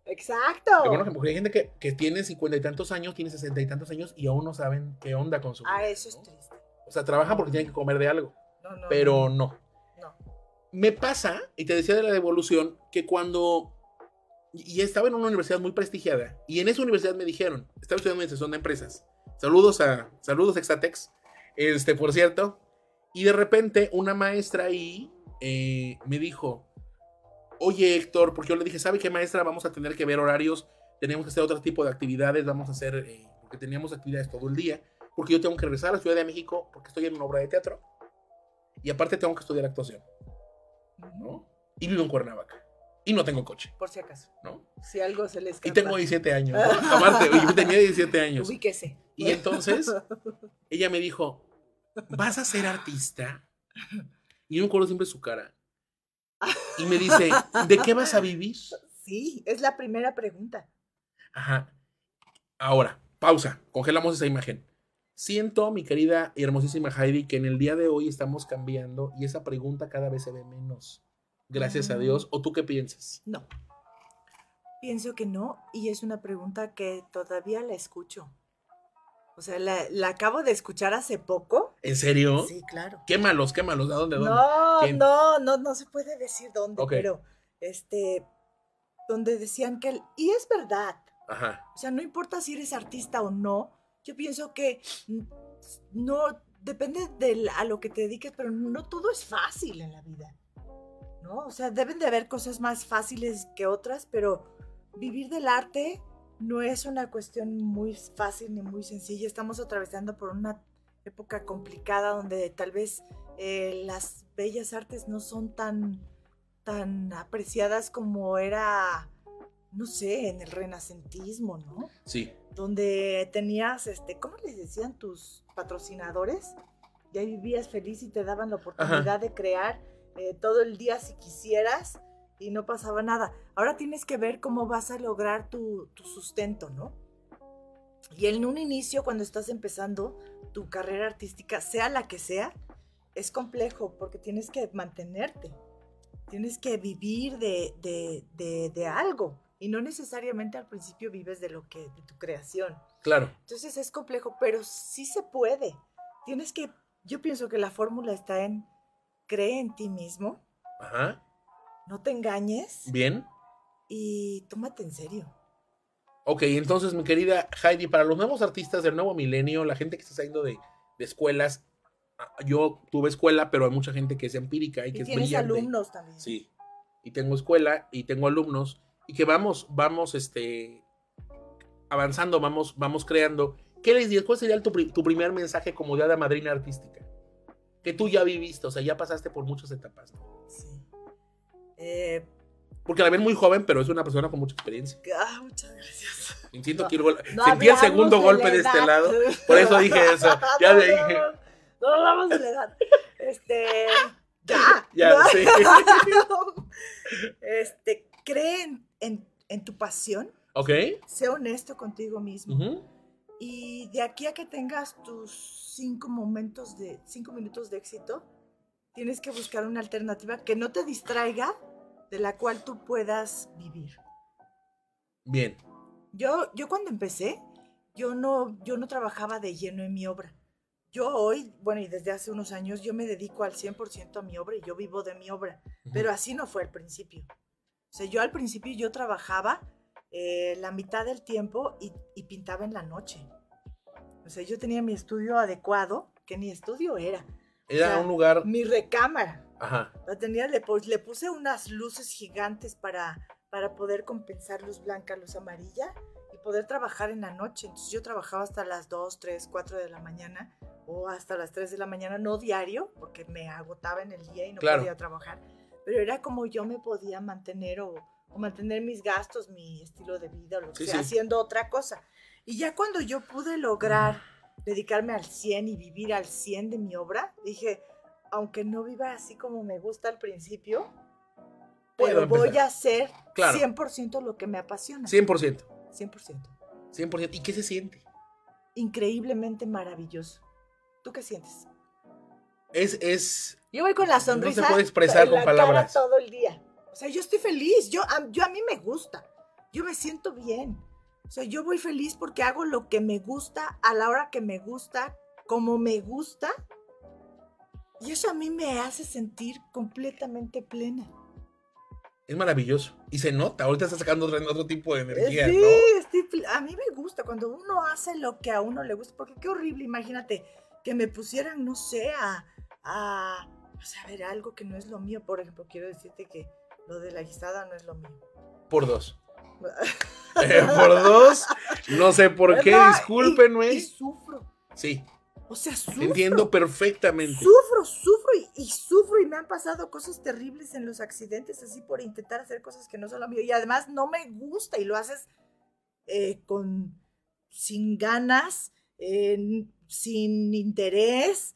Exacto. Qué bueno que porque hay gente que, que tiene cincuenta y tantos años, tiene sesenta y tantos años y aún no saben qué onda con su vida. Ah, eso es ¿no? triste. O sea, trabajan porque tienen que comer de algo, No, no, pero no. Me pasa, y te decía de la devolución, que cuando. Y estaba en una universidad muy prestigiada, y en esa universidad me dijeron, estaba estudiando administración de empresas. Saludos a. Saludos, Exatex. Este, por cierto. Y de repente, una maestra ahí eh, me dijo: Oye, Héctor, porque yo le dije, ¿sabe qué, maestra? Vamos a tener que ver horarios, tenemos que hacer otro tipo de actividades, vamos a hacer. eh, porque teníamos actividades todo el día, porque yo tengo que regresar a la Ciudad de México, porque estoy en una obra de teatro. Y aparte tengo que estudiar actuación, ¿no? Y vivo en Cuernavaca. Y no tengo coche, Por si acaso. ¿no? Si algo se les Y tengo 17 años. ¿no? Aparte, yo tenía 17 años. Ubíquese. Y entonces, ella me dijo, ¿vas a ser artista? Y yo me acuerdo siempre su cara. Y me dice, ¿de qué vas a vivir? Sí, es la primera pregunta. Ajá. Ahora, pausa, congelamos esa imagen. Siento, mi querida y hermosísima Heidi, que en el día de hoy estamos cambiando y esa pregunta cada vez se ve menos. Gracias a Mm. Dios. ¿O tú qué piensas? No. Pienso que no, y es una pregunta que todavía la escucho. O sea, la, la acabo de escuchar hace poco ¿En serio? Sí, claro. Quémalos, quémalos. ¿A dónde? ¿Dónde? No, ¿Quién? no, no, no se puede decir dónde, pero este, donde decían que, el- y es verdad, Ajá. o sea, no importa si eres artista o no, yo pienso que mm, no, depende de a lo que te dediques, pero no todo es fácil en la vida, ¿no? O sea, deben de haber cosas más fáciles que otras, pero vivir del arte no es una cuestión muy fácil ni muy sencilla. Estamos atravesando por una época complicada donde tal vez eh, las bellas artes no son tan, tan apreciadas como era, no sé, en el renacentismo, ¿no? Sí. Donde tenías, este, ¿cómo les decían tus patrocinadores? Y ahí vivías feliz y te daban la oportunidad de crear eh, todo el día si quisieras y no pasaba nada. Ahora tienes que ver cómo vas a lograr tu, tu sustento, ¿no? Y en un inicio, cuando estás empezando tu carrera artística, sea la que sea, es complejo porque tienes que mantenerte, tienes que vivir de, de, de, de algo y no necesariamente al principio vives de lo que de tu creación. Claro. Entonces es complejo, pero sí se puede. Tienes que, yo pienso que la fórmula está en cree en ti mismo, Ajá. no te engañes Bien. y tómate en serio. Ok, entonces, mi querida Heidi, para los nuevos artistas del nuevo milenio, la gente que está saliendo de, de escuelas, ah, yo tuve escuela, pero hay mucha gente que es empírica y que es brillante. alumnos también. Sí. Y tengo escuela y tengo alumnos y que vamos, vamos, este, avanzando, vamos, vamos creando. ¿Qué les dirías? ¿Cuál sería tu, tu primer mensaje como de madrina artística? Que tú ya viviste, o sea, ya pasaste por muchas etapas. ¿no? Sí. Eh, Porque la ven muy joven, pero es una persona con mucha experiencia. ah, muchas gracias. Siento No, que el gol- No sentí el segundo de golpe de este lado. Por eso dije eso. Ya le dije. No, hablamos de la edad. Este. Ya. Ya, sí. Este, cree en, en- tu pasión, ¿Ok? sé honesto contigo mismo. Y de aquí a que tengas tus cinco momentos de, cinco minutos de éxito, tienes que buscar una alternativa que no te distraiga, de la cual tú puedas vivir. Bien. Yo, yo cuando empecé, yo no, yo no trabajaba de lleno en mi obra. Yo hoy, bueno, y desde hace unos años, yo me dedico al 100% a mi obra y yo vivo de mi obra. Pero así no fue al principio. O sea, yo al principio yo trabajaba eh, la mitad del tiempo y, y pintaba en la noche. O sea, yo tenía mi estudio adecuado, que ni estudio era, Era sea, un lugar. mi recámara. Ajá. La tenía, le, le puse unas luces gigantes para, para poder compensar luz blanca, luz amarilla y poder trabajar en la noche. Entonces yo trabajaba hasta las 2, 3, 4 de la mañana o hasta las 3 de la mañana, no diario, porque me agotaba en el día y no Claro. podía trabajar. Pero era como yo me podía mantener o, o mantener mis gastos, mi estilo de vida o lo que Sí, sea, sí. haciendo otra cosa. Y ya cuando yo pude lograr dedicarme al 100 y vivir al 100 de mi obra, dije, aunque no viva así como me gusta al principio, pero voy empezar. a hacer Claro. 100% lo que me apasiona. 100%. 100%. 100%. ¿Y qué se siente? Increíblemente maravilloso. ¿Tú qué sientes? Es, es. Yo voy con la sonrisa puede expresar con la cara palabras. todo el día. O sea, yo estoy feliz. Yo a, yo a mí me gusta. Yo me siento bien. O sea, yo voy feliz porque hago lo que me gusta a la hora que me gusta, como me gusta. Y eso a mí me hace sentir completamente plena. Es maravilloso. Y se nota. Ahorita está sacando otro, otro tipo de energía, Eh, sí, ¿no? estoy a mí me gusta cuando uno hace lo que a uno le gusta, porque qué horrible, imagínate, que me pusieran, no sé, a, a, o sea, a ver, algo que no es lo mío, por ejemplo, quiero decirte que lo de la guisada no es lo mío. Por dos. Eh, por dos. No sé por qué. ¿Verdad? Discúlpenme. Y, y sufro, Sí, o sea, sufro. entiendo perfectamente. Sufro, sufro y, y sufro y me han pasado cosas terribles en los accidentes así por intentar hacer cosas que no son lo mío y además no me gusta y lo haces eh, con sin ganas, eh, sin interés.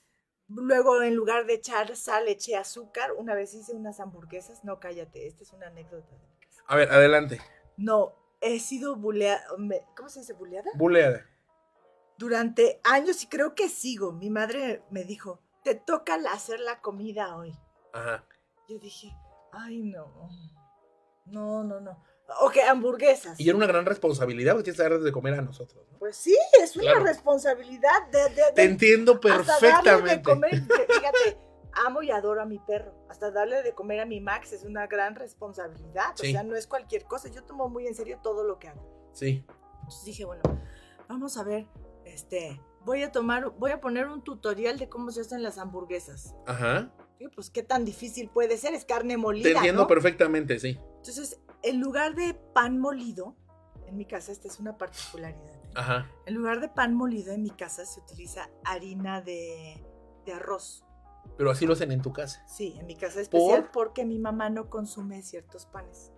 Luego en lugar de echar sal eché azúcar. Una vez hice unas hamburguesas. No, cállate, esta es una anécdota. A ver, adelante. No, he sido buleada. ¿Cómo se dice buleada? Buleada. durante años y creo que sigo. Mi madre me dijo, te toca hacer la comida hoy. Ajá. Yo dije, ay no, no, no, no. Ok, hamburguesas. Y era una gran responsabilidad porque tienes que darles de comer a nosotros. ¿no? Pues sí, es una Claro. responsabilidad de, de- de- Te entiendo hasta darle de perfectamente. comer. Fíjate, amo y adoro a mi perro. Hasta darle de comer a mi Max es una gran responsabilidad. Sí. O sea, no es cualquier cosa. Yo tomo muy en serio todo lo que hago. Sí. Entonces dije, bueno, vamos a ver, este, voy a tomar, voy a poner un tutorial de cómo se hacen las hamburguesas. Ajá. Digo, pues qué tan difícil puede ser, es carne molida. Te entiendo ¿no? perfectamente, sí. Entonces, en lugar de pan molido, en mi casa esta es una particularidad. ¿eh? Ajá. En lugar de pan molido en mi casa se utiliza harina de, de arroz. Pero así lo hacen en tu casa. Sí, en mi casa especial ¿Por? porque mi mamá no consume ciertos panes.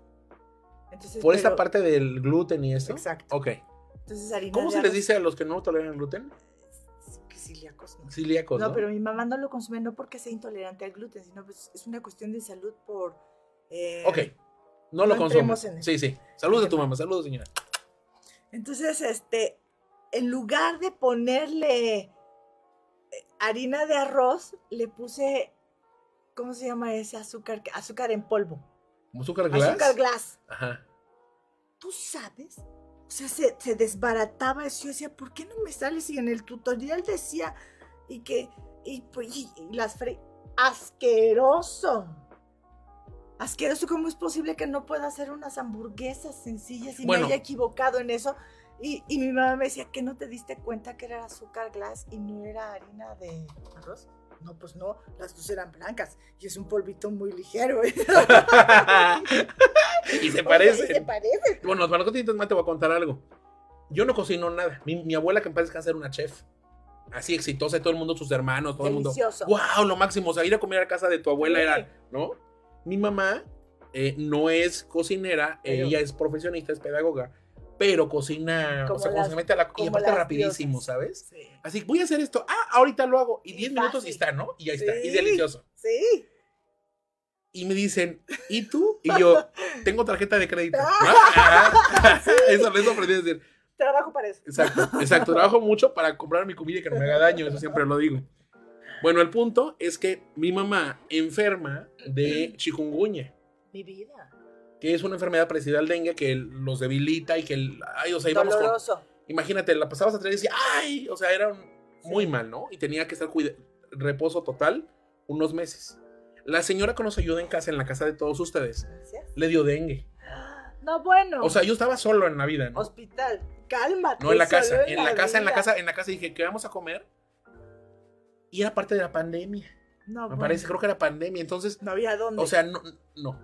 Entonces, Por esta pero- parte del gluten y esto. Exacto. Ok. Entonces, harina ¿Cómo de se les dice a los que no toleran el gluten? Celíacos, ¿no? No, pero mi mamá no lo consume no porque sea intolerante al gluten, sino pues es una cuestión de salud por... eh, Ok. No, no lo consumo. entremos en. Sí, sí. Saludos a tu mamá. Saludos, señora. Entonces, este, en lugar de ponerle eh, harina de arroz, le puse, ¿cómo se llama ese azúcar? Azúcar en polvo. ¿Como azúcar glass? Azúcar glass. Ajá. ¿Tú sabes? O sea, se, se desbarataba eso. Yo decía, ¿por qué no me sales? Y en el tutorial decía, y que, y, pues, y- y las fre... Asqueroso. Asqueroso, ¿cómo es posible que no pueda hacer unas hamburguesas sencillas y Bueno. me haya equivocado en eso? Y, y mi mamá me decía, ¿que no te diste cuenta que era azúcar glass y no era harina de arroz? No, pues no, las dos eran blancas y es un polvito muy ligero. y se Oye, Se parecen. Bueno, para no te más te voy a contar algo. Yo no cocino nada. Mi, mi abuela, que en paz descanse, era una chef. Así exitosa, y todo el mundo, sus hermanos, todo Delicioso. el mundo. ¡Wow! Lo máximo. O sea, ir a comer a casa de tu abuela Sí. era, ¿no? Mi mamá eh, no es cocinera, Pero- ella es profesionista, es pedagoga, pero cocina, o sea, las- se mete a la y aparte rapidísimo, diosas. ¿sabes? Sí. Así, voy a hacer esto. Ah, ahorita lo hago. Y Y 10 minutos y está, ¿no? Y ahí está. Y delicioso. Sí. Y me dicen, ¿y tú? Y yo, tengo tarjeta de crédito. ¿no? Ajá. Eso, eso aprendí a decir. Trabajo para eso. Exacto, exacto. Trabajo mucho para comprar mi comida y que no me haga daño, eso siempre lo digo. Bueno, el punto es que mi mamá enferma de chikungunya, Mi vida. que es una enfermedad parecida al dengue que los debilita y que, el, ay, o sea, íbamos con, imagínate, la pasabas a traer y decía, ay, o sea, era un- muy Sí. mal, ¿no? Y tenía que estar cuida- reposo total unos meses. La señora que nos ayuda en casa, en la casa de todos ustedes, Gracias. le dio dengue. No, bueno. O sea, yo estaba solo en la vida, ¿no? Hospital. Cálmate. No, en la casa, en la casa, en la casa, en la casa dije, ¿qué vamos a comer? Y era parte de la pandemia, No, me bueno, parece, creo que era pandemia, entonces, No había dónde. o sea, no, no.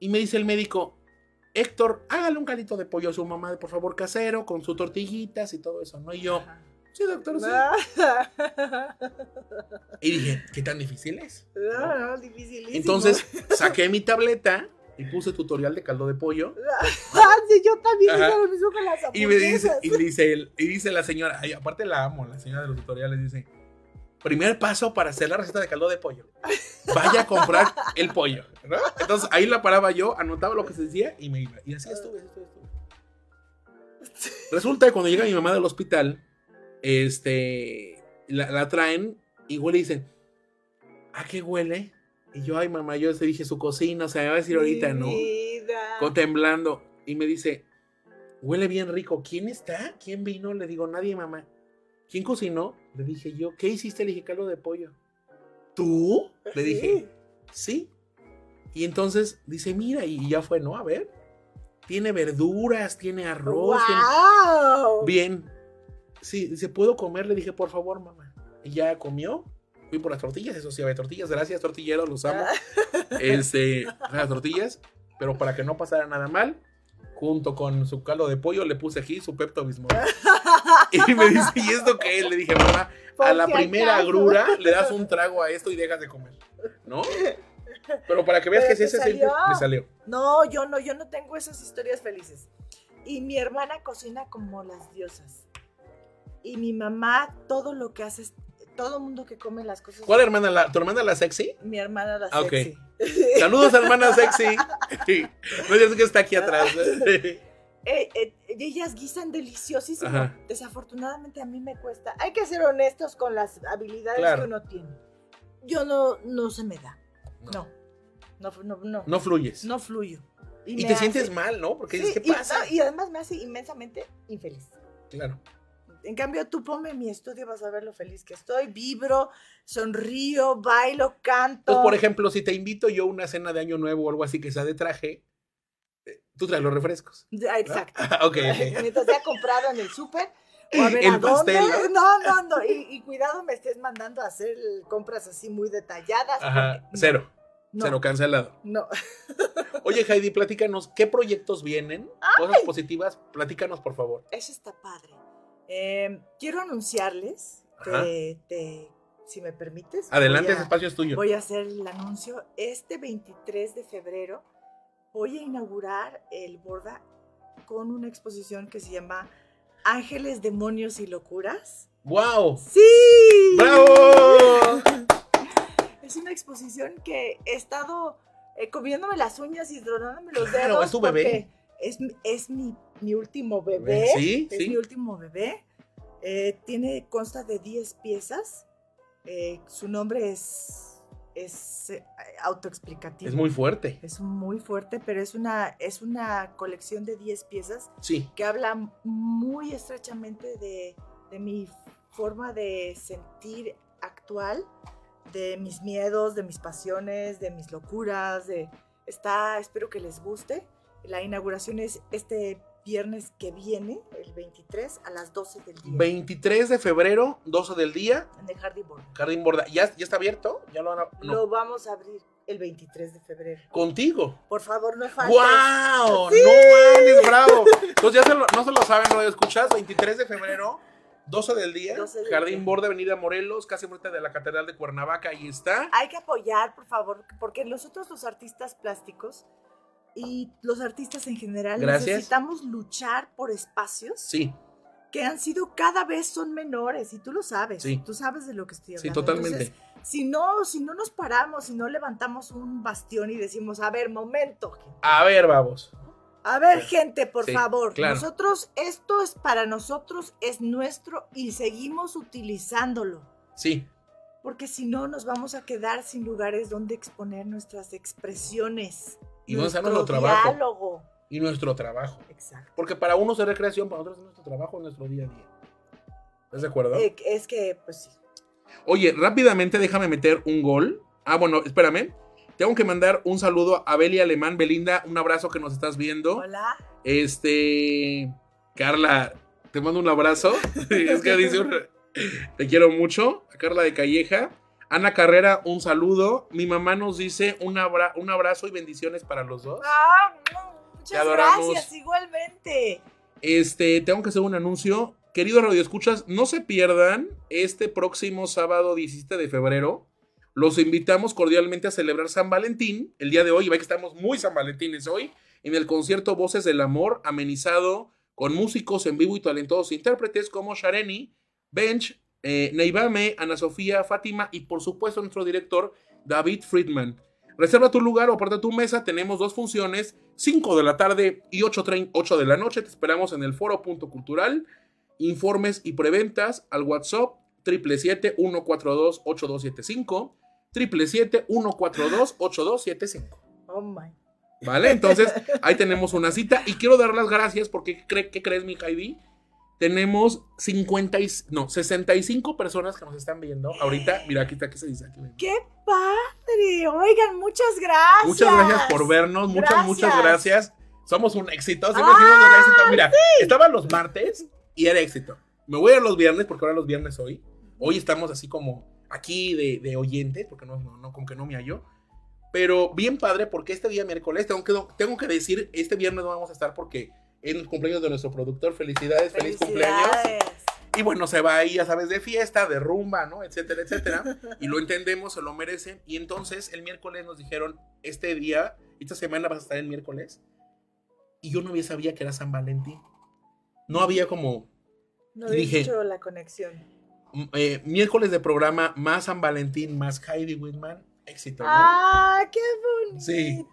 Y me dice el médico, Héctor, hágale un calito de pollo a su mamá, por favor, casero, con sus tortillitas y todo eso, ¿no? Y yo, Ajá. sí, doctor, sí. Y dije, ¿qué tan difícil es? No, no, dificilísimo. Entonces, saqué mi tableta y puse tutorial de caldo de pollo. Ah, sí, yo también hice lo mismo con las Y me dice, y dice, el- y dice la señora, ay, aparte la amo, la señora de los tutoriales, dice, primer paso para hacer la receta de caldo de pollo, vaya a comprar el pollo, ¿no? Entonces ahí la paraba yo, anotaba lo que se decía y me iba. Y así estuve, así estuve, estuve. Resulta que cuando llega mi mamá del hospital, este, la, la traen y huele y dicen, ¿a qué huele? Y yo, ay mamá, yo te dije su cocina, o sea, me va a decir ahorita, Mi ¿no? vida. con temblando y me dice, huele bien rico, ¿quién está? ¿Quién vino? Le digo, nadie, mamá. ¿Quién cocinó? Le dije yo, ¿qué hiciste? Le dije, caldo de pollo. ¿Tú? Le dije, sí. Y entonces dice, mira, y ya fue, ¿no? A ver. Tiene verduras, tiene arroz. tiene- ¡Wow! Bien. Sí, dice, ¿puedo comer? Le dije, por favor, mamá. Y ya comió. Fui por las tortillas, eso sí, había tortillas. Gracias, tortilleros, los amo. Este, las tortillas. Pero para que no pasara nada mal, junto con su caldo de pollo, le puse aquí su Pepto Bismol. Y me dice, ¿y esto qué es? Le dije, mamá, a la primera agrura le das un trago a esto y dejas de comer. ¿No? Pero para que veas Pero que ese es el salió. me salió. No, yo no, yo no tengo esas historias felices. Y mi hermana cocina como las diosas. Y mi mamá, todo lo que hace, es- todo mundo que come las cosas. ¿Cuál hermana? La, ¿Tu hermana la sexy? Mi hermana la Ah, ok. sexy. Saludos, hermana sexy. No sé que está aquí atrás. Eh, eh, ellas guisan deliciosísimo. Ajá. Desafortunadamente a mí me cuesta. Hay que ser honestos con las habilidades Claro. que uno tiene. Yo no, no se me da. No. No. No, no, no. Fluyes. No fluyo. Y, me te hace- sientes mal, ¿no? Porque dices, Sí, ¿qué y- pasa? no, Y, además me hace inmensamente infeliz. Claro. En cambio, tú ponme mi estudio, vas a ver lo feliz que estoy. Vibro, sonrío, bailo, canto. Entonces, por ejemplo, si te invito yo a una cena de año nuevo o algo así que sea de traje, tú traes los refrescos. Exacto. ok, ok. Mientras ya comprado en el súper. O a ver El a dónde. No, no, no. Y, y cuidado, me estés mandando a hacer compras así muy detalladas. Ajá, porque- cero. No, Cero cancelado. No. Oye, Heidi, platícanos, ¿qué proyectos vienen? Cosas positivas, platícanos, por favor. Eso está padre. Eh, quiero anunciarles, te- te- si me permites. Adelante, voy ese a- espacio es tuyo. Voy a hacer el anuncio. Este 23 de febrero voy a inaugurar el Borda con una exposición que se llama Ángeles, Demonios y Locuras. ¡Wow! ¡Sí! ¡Bravo! Es una exposición que he estado eh, comiéndome las uñas y tronándome los Claro, dedos. es tu bebé. Es, es mi, mi último bebé. Sí, es sí. mi último bebé. Eh, tiene, consta de 10 piezas. Eh, su nombre es, es eh, autoexplicativo. Es muy fuerte. Es muy fuerte, pero es una, es una colección de 10 piezas Sí. que habla muy estrechamente de, de mi forma de sentir actual, de mis miedos, de mis pasiones, de mis locuras, de está, espero que les guste. La inauguración es este viernes que viene, el 23 a las 12 del día. 23 de febrero, 12 del día, En el Hardy Board. Jardín Borda. ¿Ya, ya está abierto? ¿Ya lo ab- no. Lo vamos a abrir el 23 de febrero. ¿Contigo? Por favor, no faltes. ¡Wow! Sí. ¡No mames, bravo! Entonces ya se lo- no se lo saben, ¿no lo escuchas? 23 de febrero, 12 del día, 12 del Jardín día. Borda, Avenida Morelos, casi frente de la Catedral de Cuernavaca, ahí está. Hay que apoyar, por favor, porque nosotros los artistas plásticos y los artistas en general Gracias. necesitamos luchar por espacios Sí, que han sido cada vez son menores y tú lo sabes. Sí. Tú sabes de lo que estoy sí, hablando. totalmente. Entonces, si no, si no nos paramos, si no levantamos un bastión y decimos, a ver, momento, gente. A ver, vamos. A ver, gente, por Sí, favor, claro. nosotros, esto es para nosotros, es nuestro y seguimos utilizándolo. Sí, Porque si no, nos vamos a quedar sin lugares donde exponer nuestras expresiones. Y dónde está nuestro nuestro trabajo. diálogo. y nuestro trabajo. Exacto. Porque para unos es recreación, para otros es nuestro trabajo, nuestro día a día. ¿Estás de acuerdo? Eh, es que, pues sí. Oye, rápidamente déjame meter un gol. Ah, bueno, espérame. Tengo que mandar un saludo a Beli Alemán. Belinda, un abrazo que nos estás viendo. Hola. Este. Carla, te mando un abrazo. es que dice. Te quiero mucho. A Carla de Calleja. Ana Carrera, un saludo. Mi mamá nos dice un, abra- un abrazo y bendiciones para los dos. Ah, no, muchas gracias, igualmente. Este, tengo que hacer un anuncio. Queridos radioescuchas, no se pierdan este próximo sábado 17 de febrero. Los invitamos cordialmente a celebrar San Valentín. El día de hoy, ve que estamos muy San Valentines hoy, en el concierto Voces del Amor, amenizado con músicos en vivo y talentosos intérpretes como Shareni, Bench, eh, Neibame, Ana Sofía, Fátima y por supuesto nuestro director David Friedman. Reserva tu lugar o aparta tu mesa. Tenemos dos funciones, 5 de la tarde y 8, 8 de la noche. Te esperamos en el foro Punto Cultural. Informes y preventas al WhatsApp 777-142-8275. 777-142-8275. Oh my. ¿Vale? Entonces, ahí tenemos una cita. Y quiero dar las gracias porque, ¿qué, qué crees, mi Heidi? Tenemos 50 y- no, 65 personas que nos están viendo. Ahorita, mira, aquí está, aquí se dice. Aquí. ¡Qué padre! Oigan, muchas gracias. Muchas gracias por vernos, muchas, Gracias. muchas gracias. Somos un éxito, siempre ¡Ah, un éxito. Mira, estaban los martes y era éxito. Me voy a los viernes porque ahora los viernes hoy. Hoy estamos así como aquí de, de oyentes, porque no, no, no, como que no me hallo. Pero bien padre, porque este día miércoles, tengo que, tengo que decir, este viernes no vamos a estar porque es el cumpleaños de nuestro productor. Felicidades, feliz cumpleaños. Y bueno, se va ahí, ya sabes, de fiesta, de rumba, ¿no? Etcétera, etcétera. Y lo entendemos, se lo merecen. Y entonces el miércoles nos dijeron, este día, esta semana vas a estar el miércoles. Y yo no había sabía que era San Valentín. No había como No he dije- dicho la conexión. mm, eh, miércoles de programa más San Valentín, más Heidi Whitman. Éxito, ¿no? ¡Ah, qué bonito! Sí.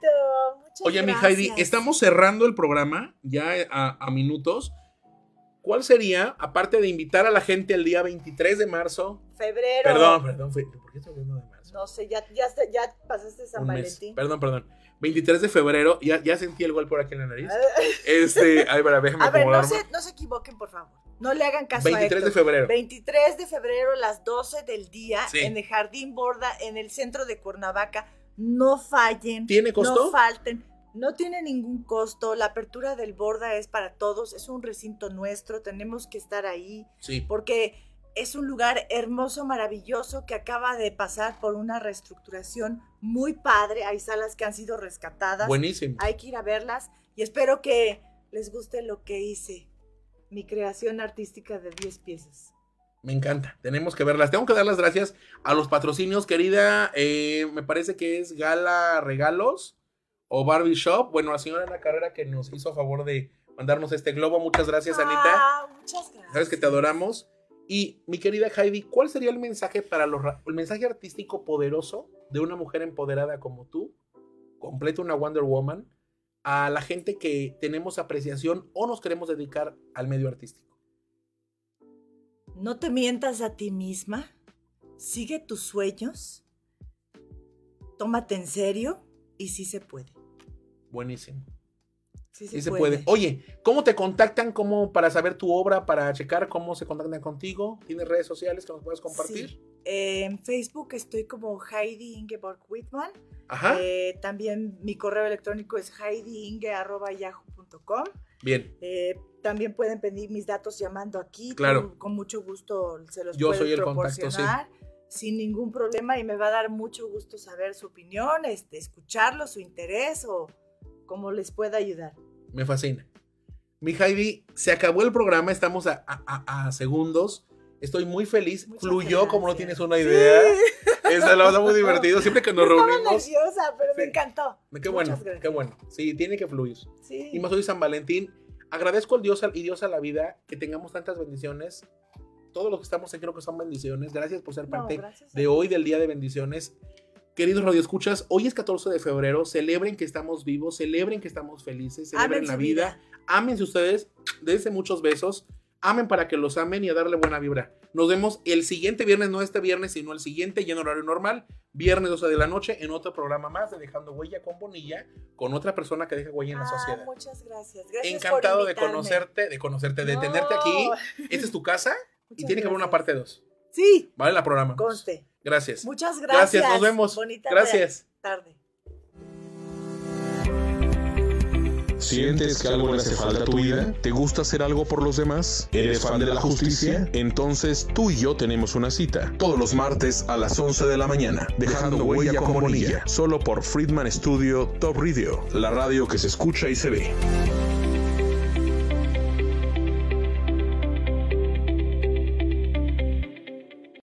Muchas Oye, mi. Heidi, estamos cerrando el programa ya a, a minutos. ¿cuál sería, aparte de invitar a la gente el día 23 de marzo? Febrero. Perdón, perdón, ¿por qué estoy hablando de marzo? No sé, ya, ya, ya pasaste San. Valentín. Perdón, perdón. 23 de febrero, ya, ya sentí el gol por aquí en la nariz. Este, ay, para, déjame A ver, no se, no se equivoquen, por favor. No le hagan caso 23 a de febrero. 23 de febrero, las 12 del día, Sí. en el Jardín Borda, en el centro de Cuernavaca. No fallen. ¿Tiene costo? No falten. No tiene ningún costo. La apertura del Borda es para todos. Es un recinto nuestro. Tenemos que estar ahí Sí, porque es un lugar hermoso, maravilloso, que acaba de pasar por una reestructuración muy padre. Hay salas que han sido rescatadas. buenísimo. Hay que ir a verlas y espero que les guste lo que hice. Mi creación artística de 10 piezas. Me encanta, tenemos que verlas. Tengo que dar las gracias a los patrocinios, querida. eh, me parece que es Gala Regalos o Barbie Shop. Bueno, la señora Ana Carrera que nos hizo a favor de mandarnos este globo. Muchas gracias, Anita. Ah, muchas gracias. Sabes que te adoramos. Y mi querida Heidi, ¿cuál sería el mensaje para los el mensaje artístico poderoso de una mujer empoderada como tú, completa una Wonder Woman, a la gente que tenemos apreciación o nos queremos dedicar al medio artístico? No te mientas a ti misma. Sigue tus sueños. Tómate en serio y sí se puede. Buenísimo. Sí se, Sí se puede. puede. Oye, ¿cómo te contactan? ¿Cómo para saber tu obra, para checar cómo se contactan contigo? ¿Tienes redes sociales que nos puedes compartir? Sí. Eh, en Facebook estoy como Heidi Ingeborg Whitman. Ajá. Eh, también mi correo electrónico es heidiinge.yahoo.com. Bien. Eh, también pueden pedir mis datos llamando aquí. Claro. Con, con mucho gusto se los Yo puedo soy el contacto, sí. proporcionar. Sin ningún problema y me va a dar mucho gusto saber su opinión, este, escucharlo, su interés o cómo les pueda ayudar. Me fascina. Mi Heidi, se acabó el programa, estamos a, a- a- segundos. Estoy muy feliz. Muchas Fluyó como no gracias. tienes una idea. Es la verdad muy divertido. Siempre que nos Estaba reunimos. nerviosa, pero me Sí. encantó. Qué bueno, gracias. qué bueno. Sí, tiene que fluir. Sí. Y más hoy San Valentín. Agradezco al Dios y Dios a la vida que tengamos tantas bendiciones. Todos los que estamos aquí creo que son bendiciones. Gracias por ser No, parte gracias de hoy, del Día de Bendiciones. Queridos radioescuchas, hoy es 14 de febrero. Celebren que estamos vivos, celebren que estamos felices, celebren la vida. Ámense ustedes, dense muchos besos. Amen para que los amen y a darle buena vibra. Nos vemos el siguiente viernes, no este viernes, sino el siguiente, ya en horario normal, viernes 12 de la noche, en otro programa más de Dejando Huella con Bonilla, con otra persona que deja huella en la Ah, sociedad. muchas gracias. Gracias Encantado por de conocerte, de conocerte, de No. tenerte aquí. Esta es tu casa y tiene que haber una parte 2. Sí, Vale, la programa. conste. Gracias. Muchas gracias. Gracias, nos vemos. Bonita Gracias. tarde. ¿Sientes que algo le hace falta a tu vida? ¿Te gusta hacer algo por los demás? ¿Eres fan de la justicia? Entonces tú y yo tenemos una cita. Todos los martes a las 11 de la mañana. Dejando huella con Bonilla. Solo por Friedman Studio Top Radio. La radio que se escucha y se ve.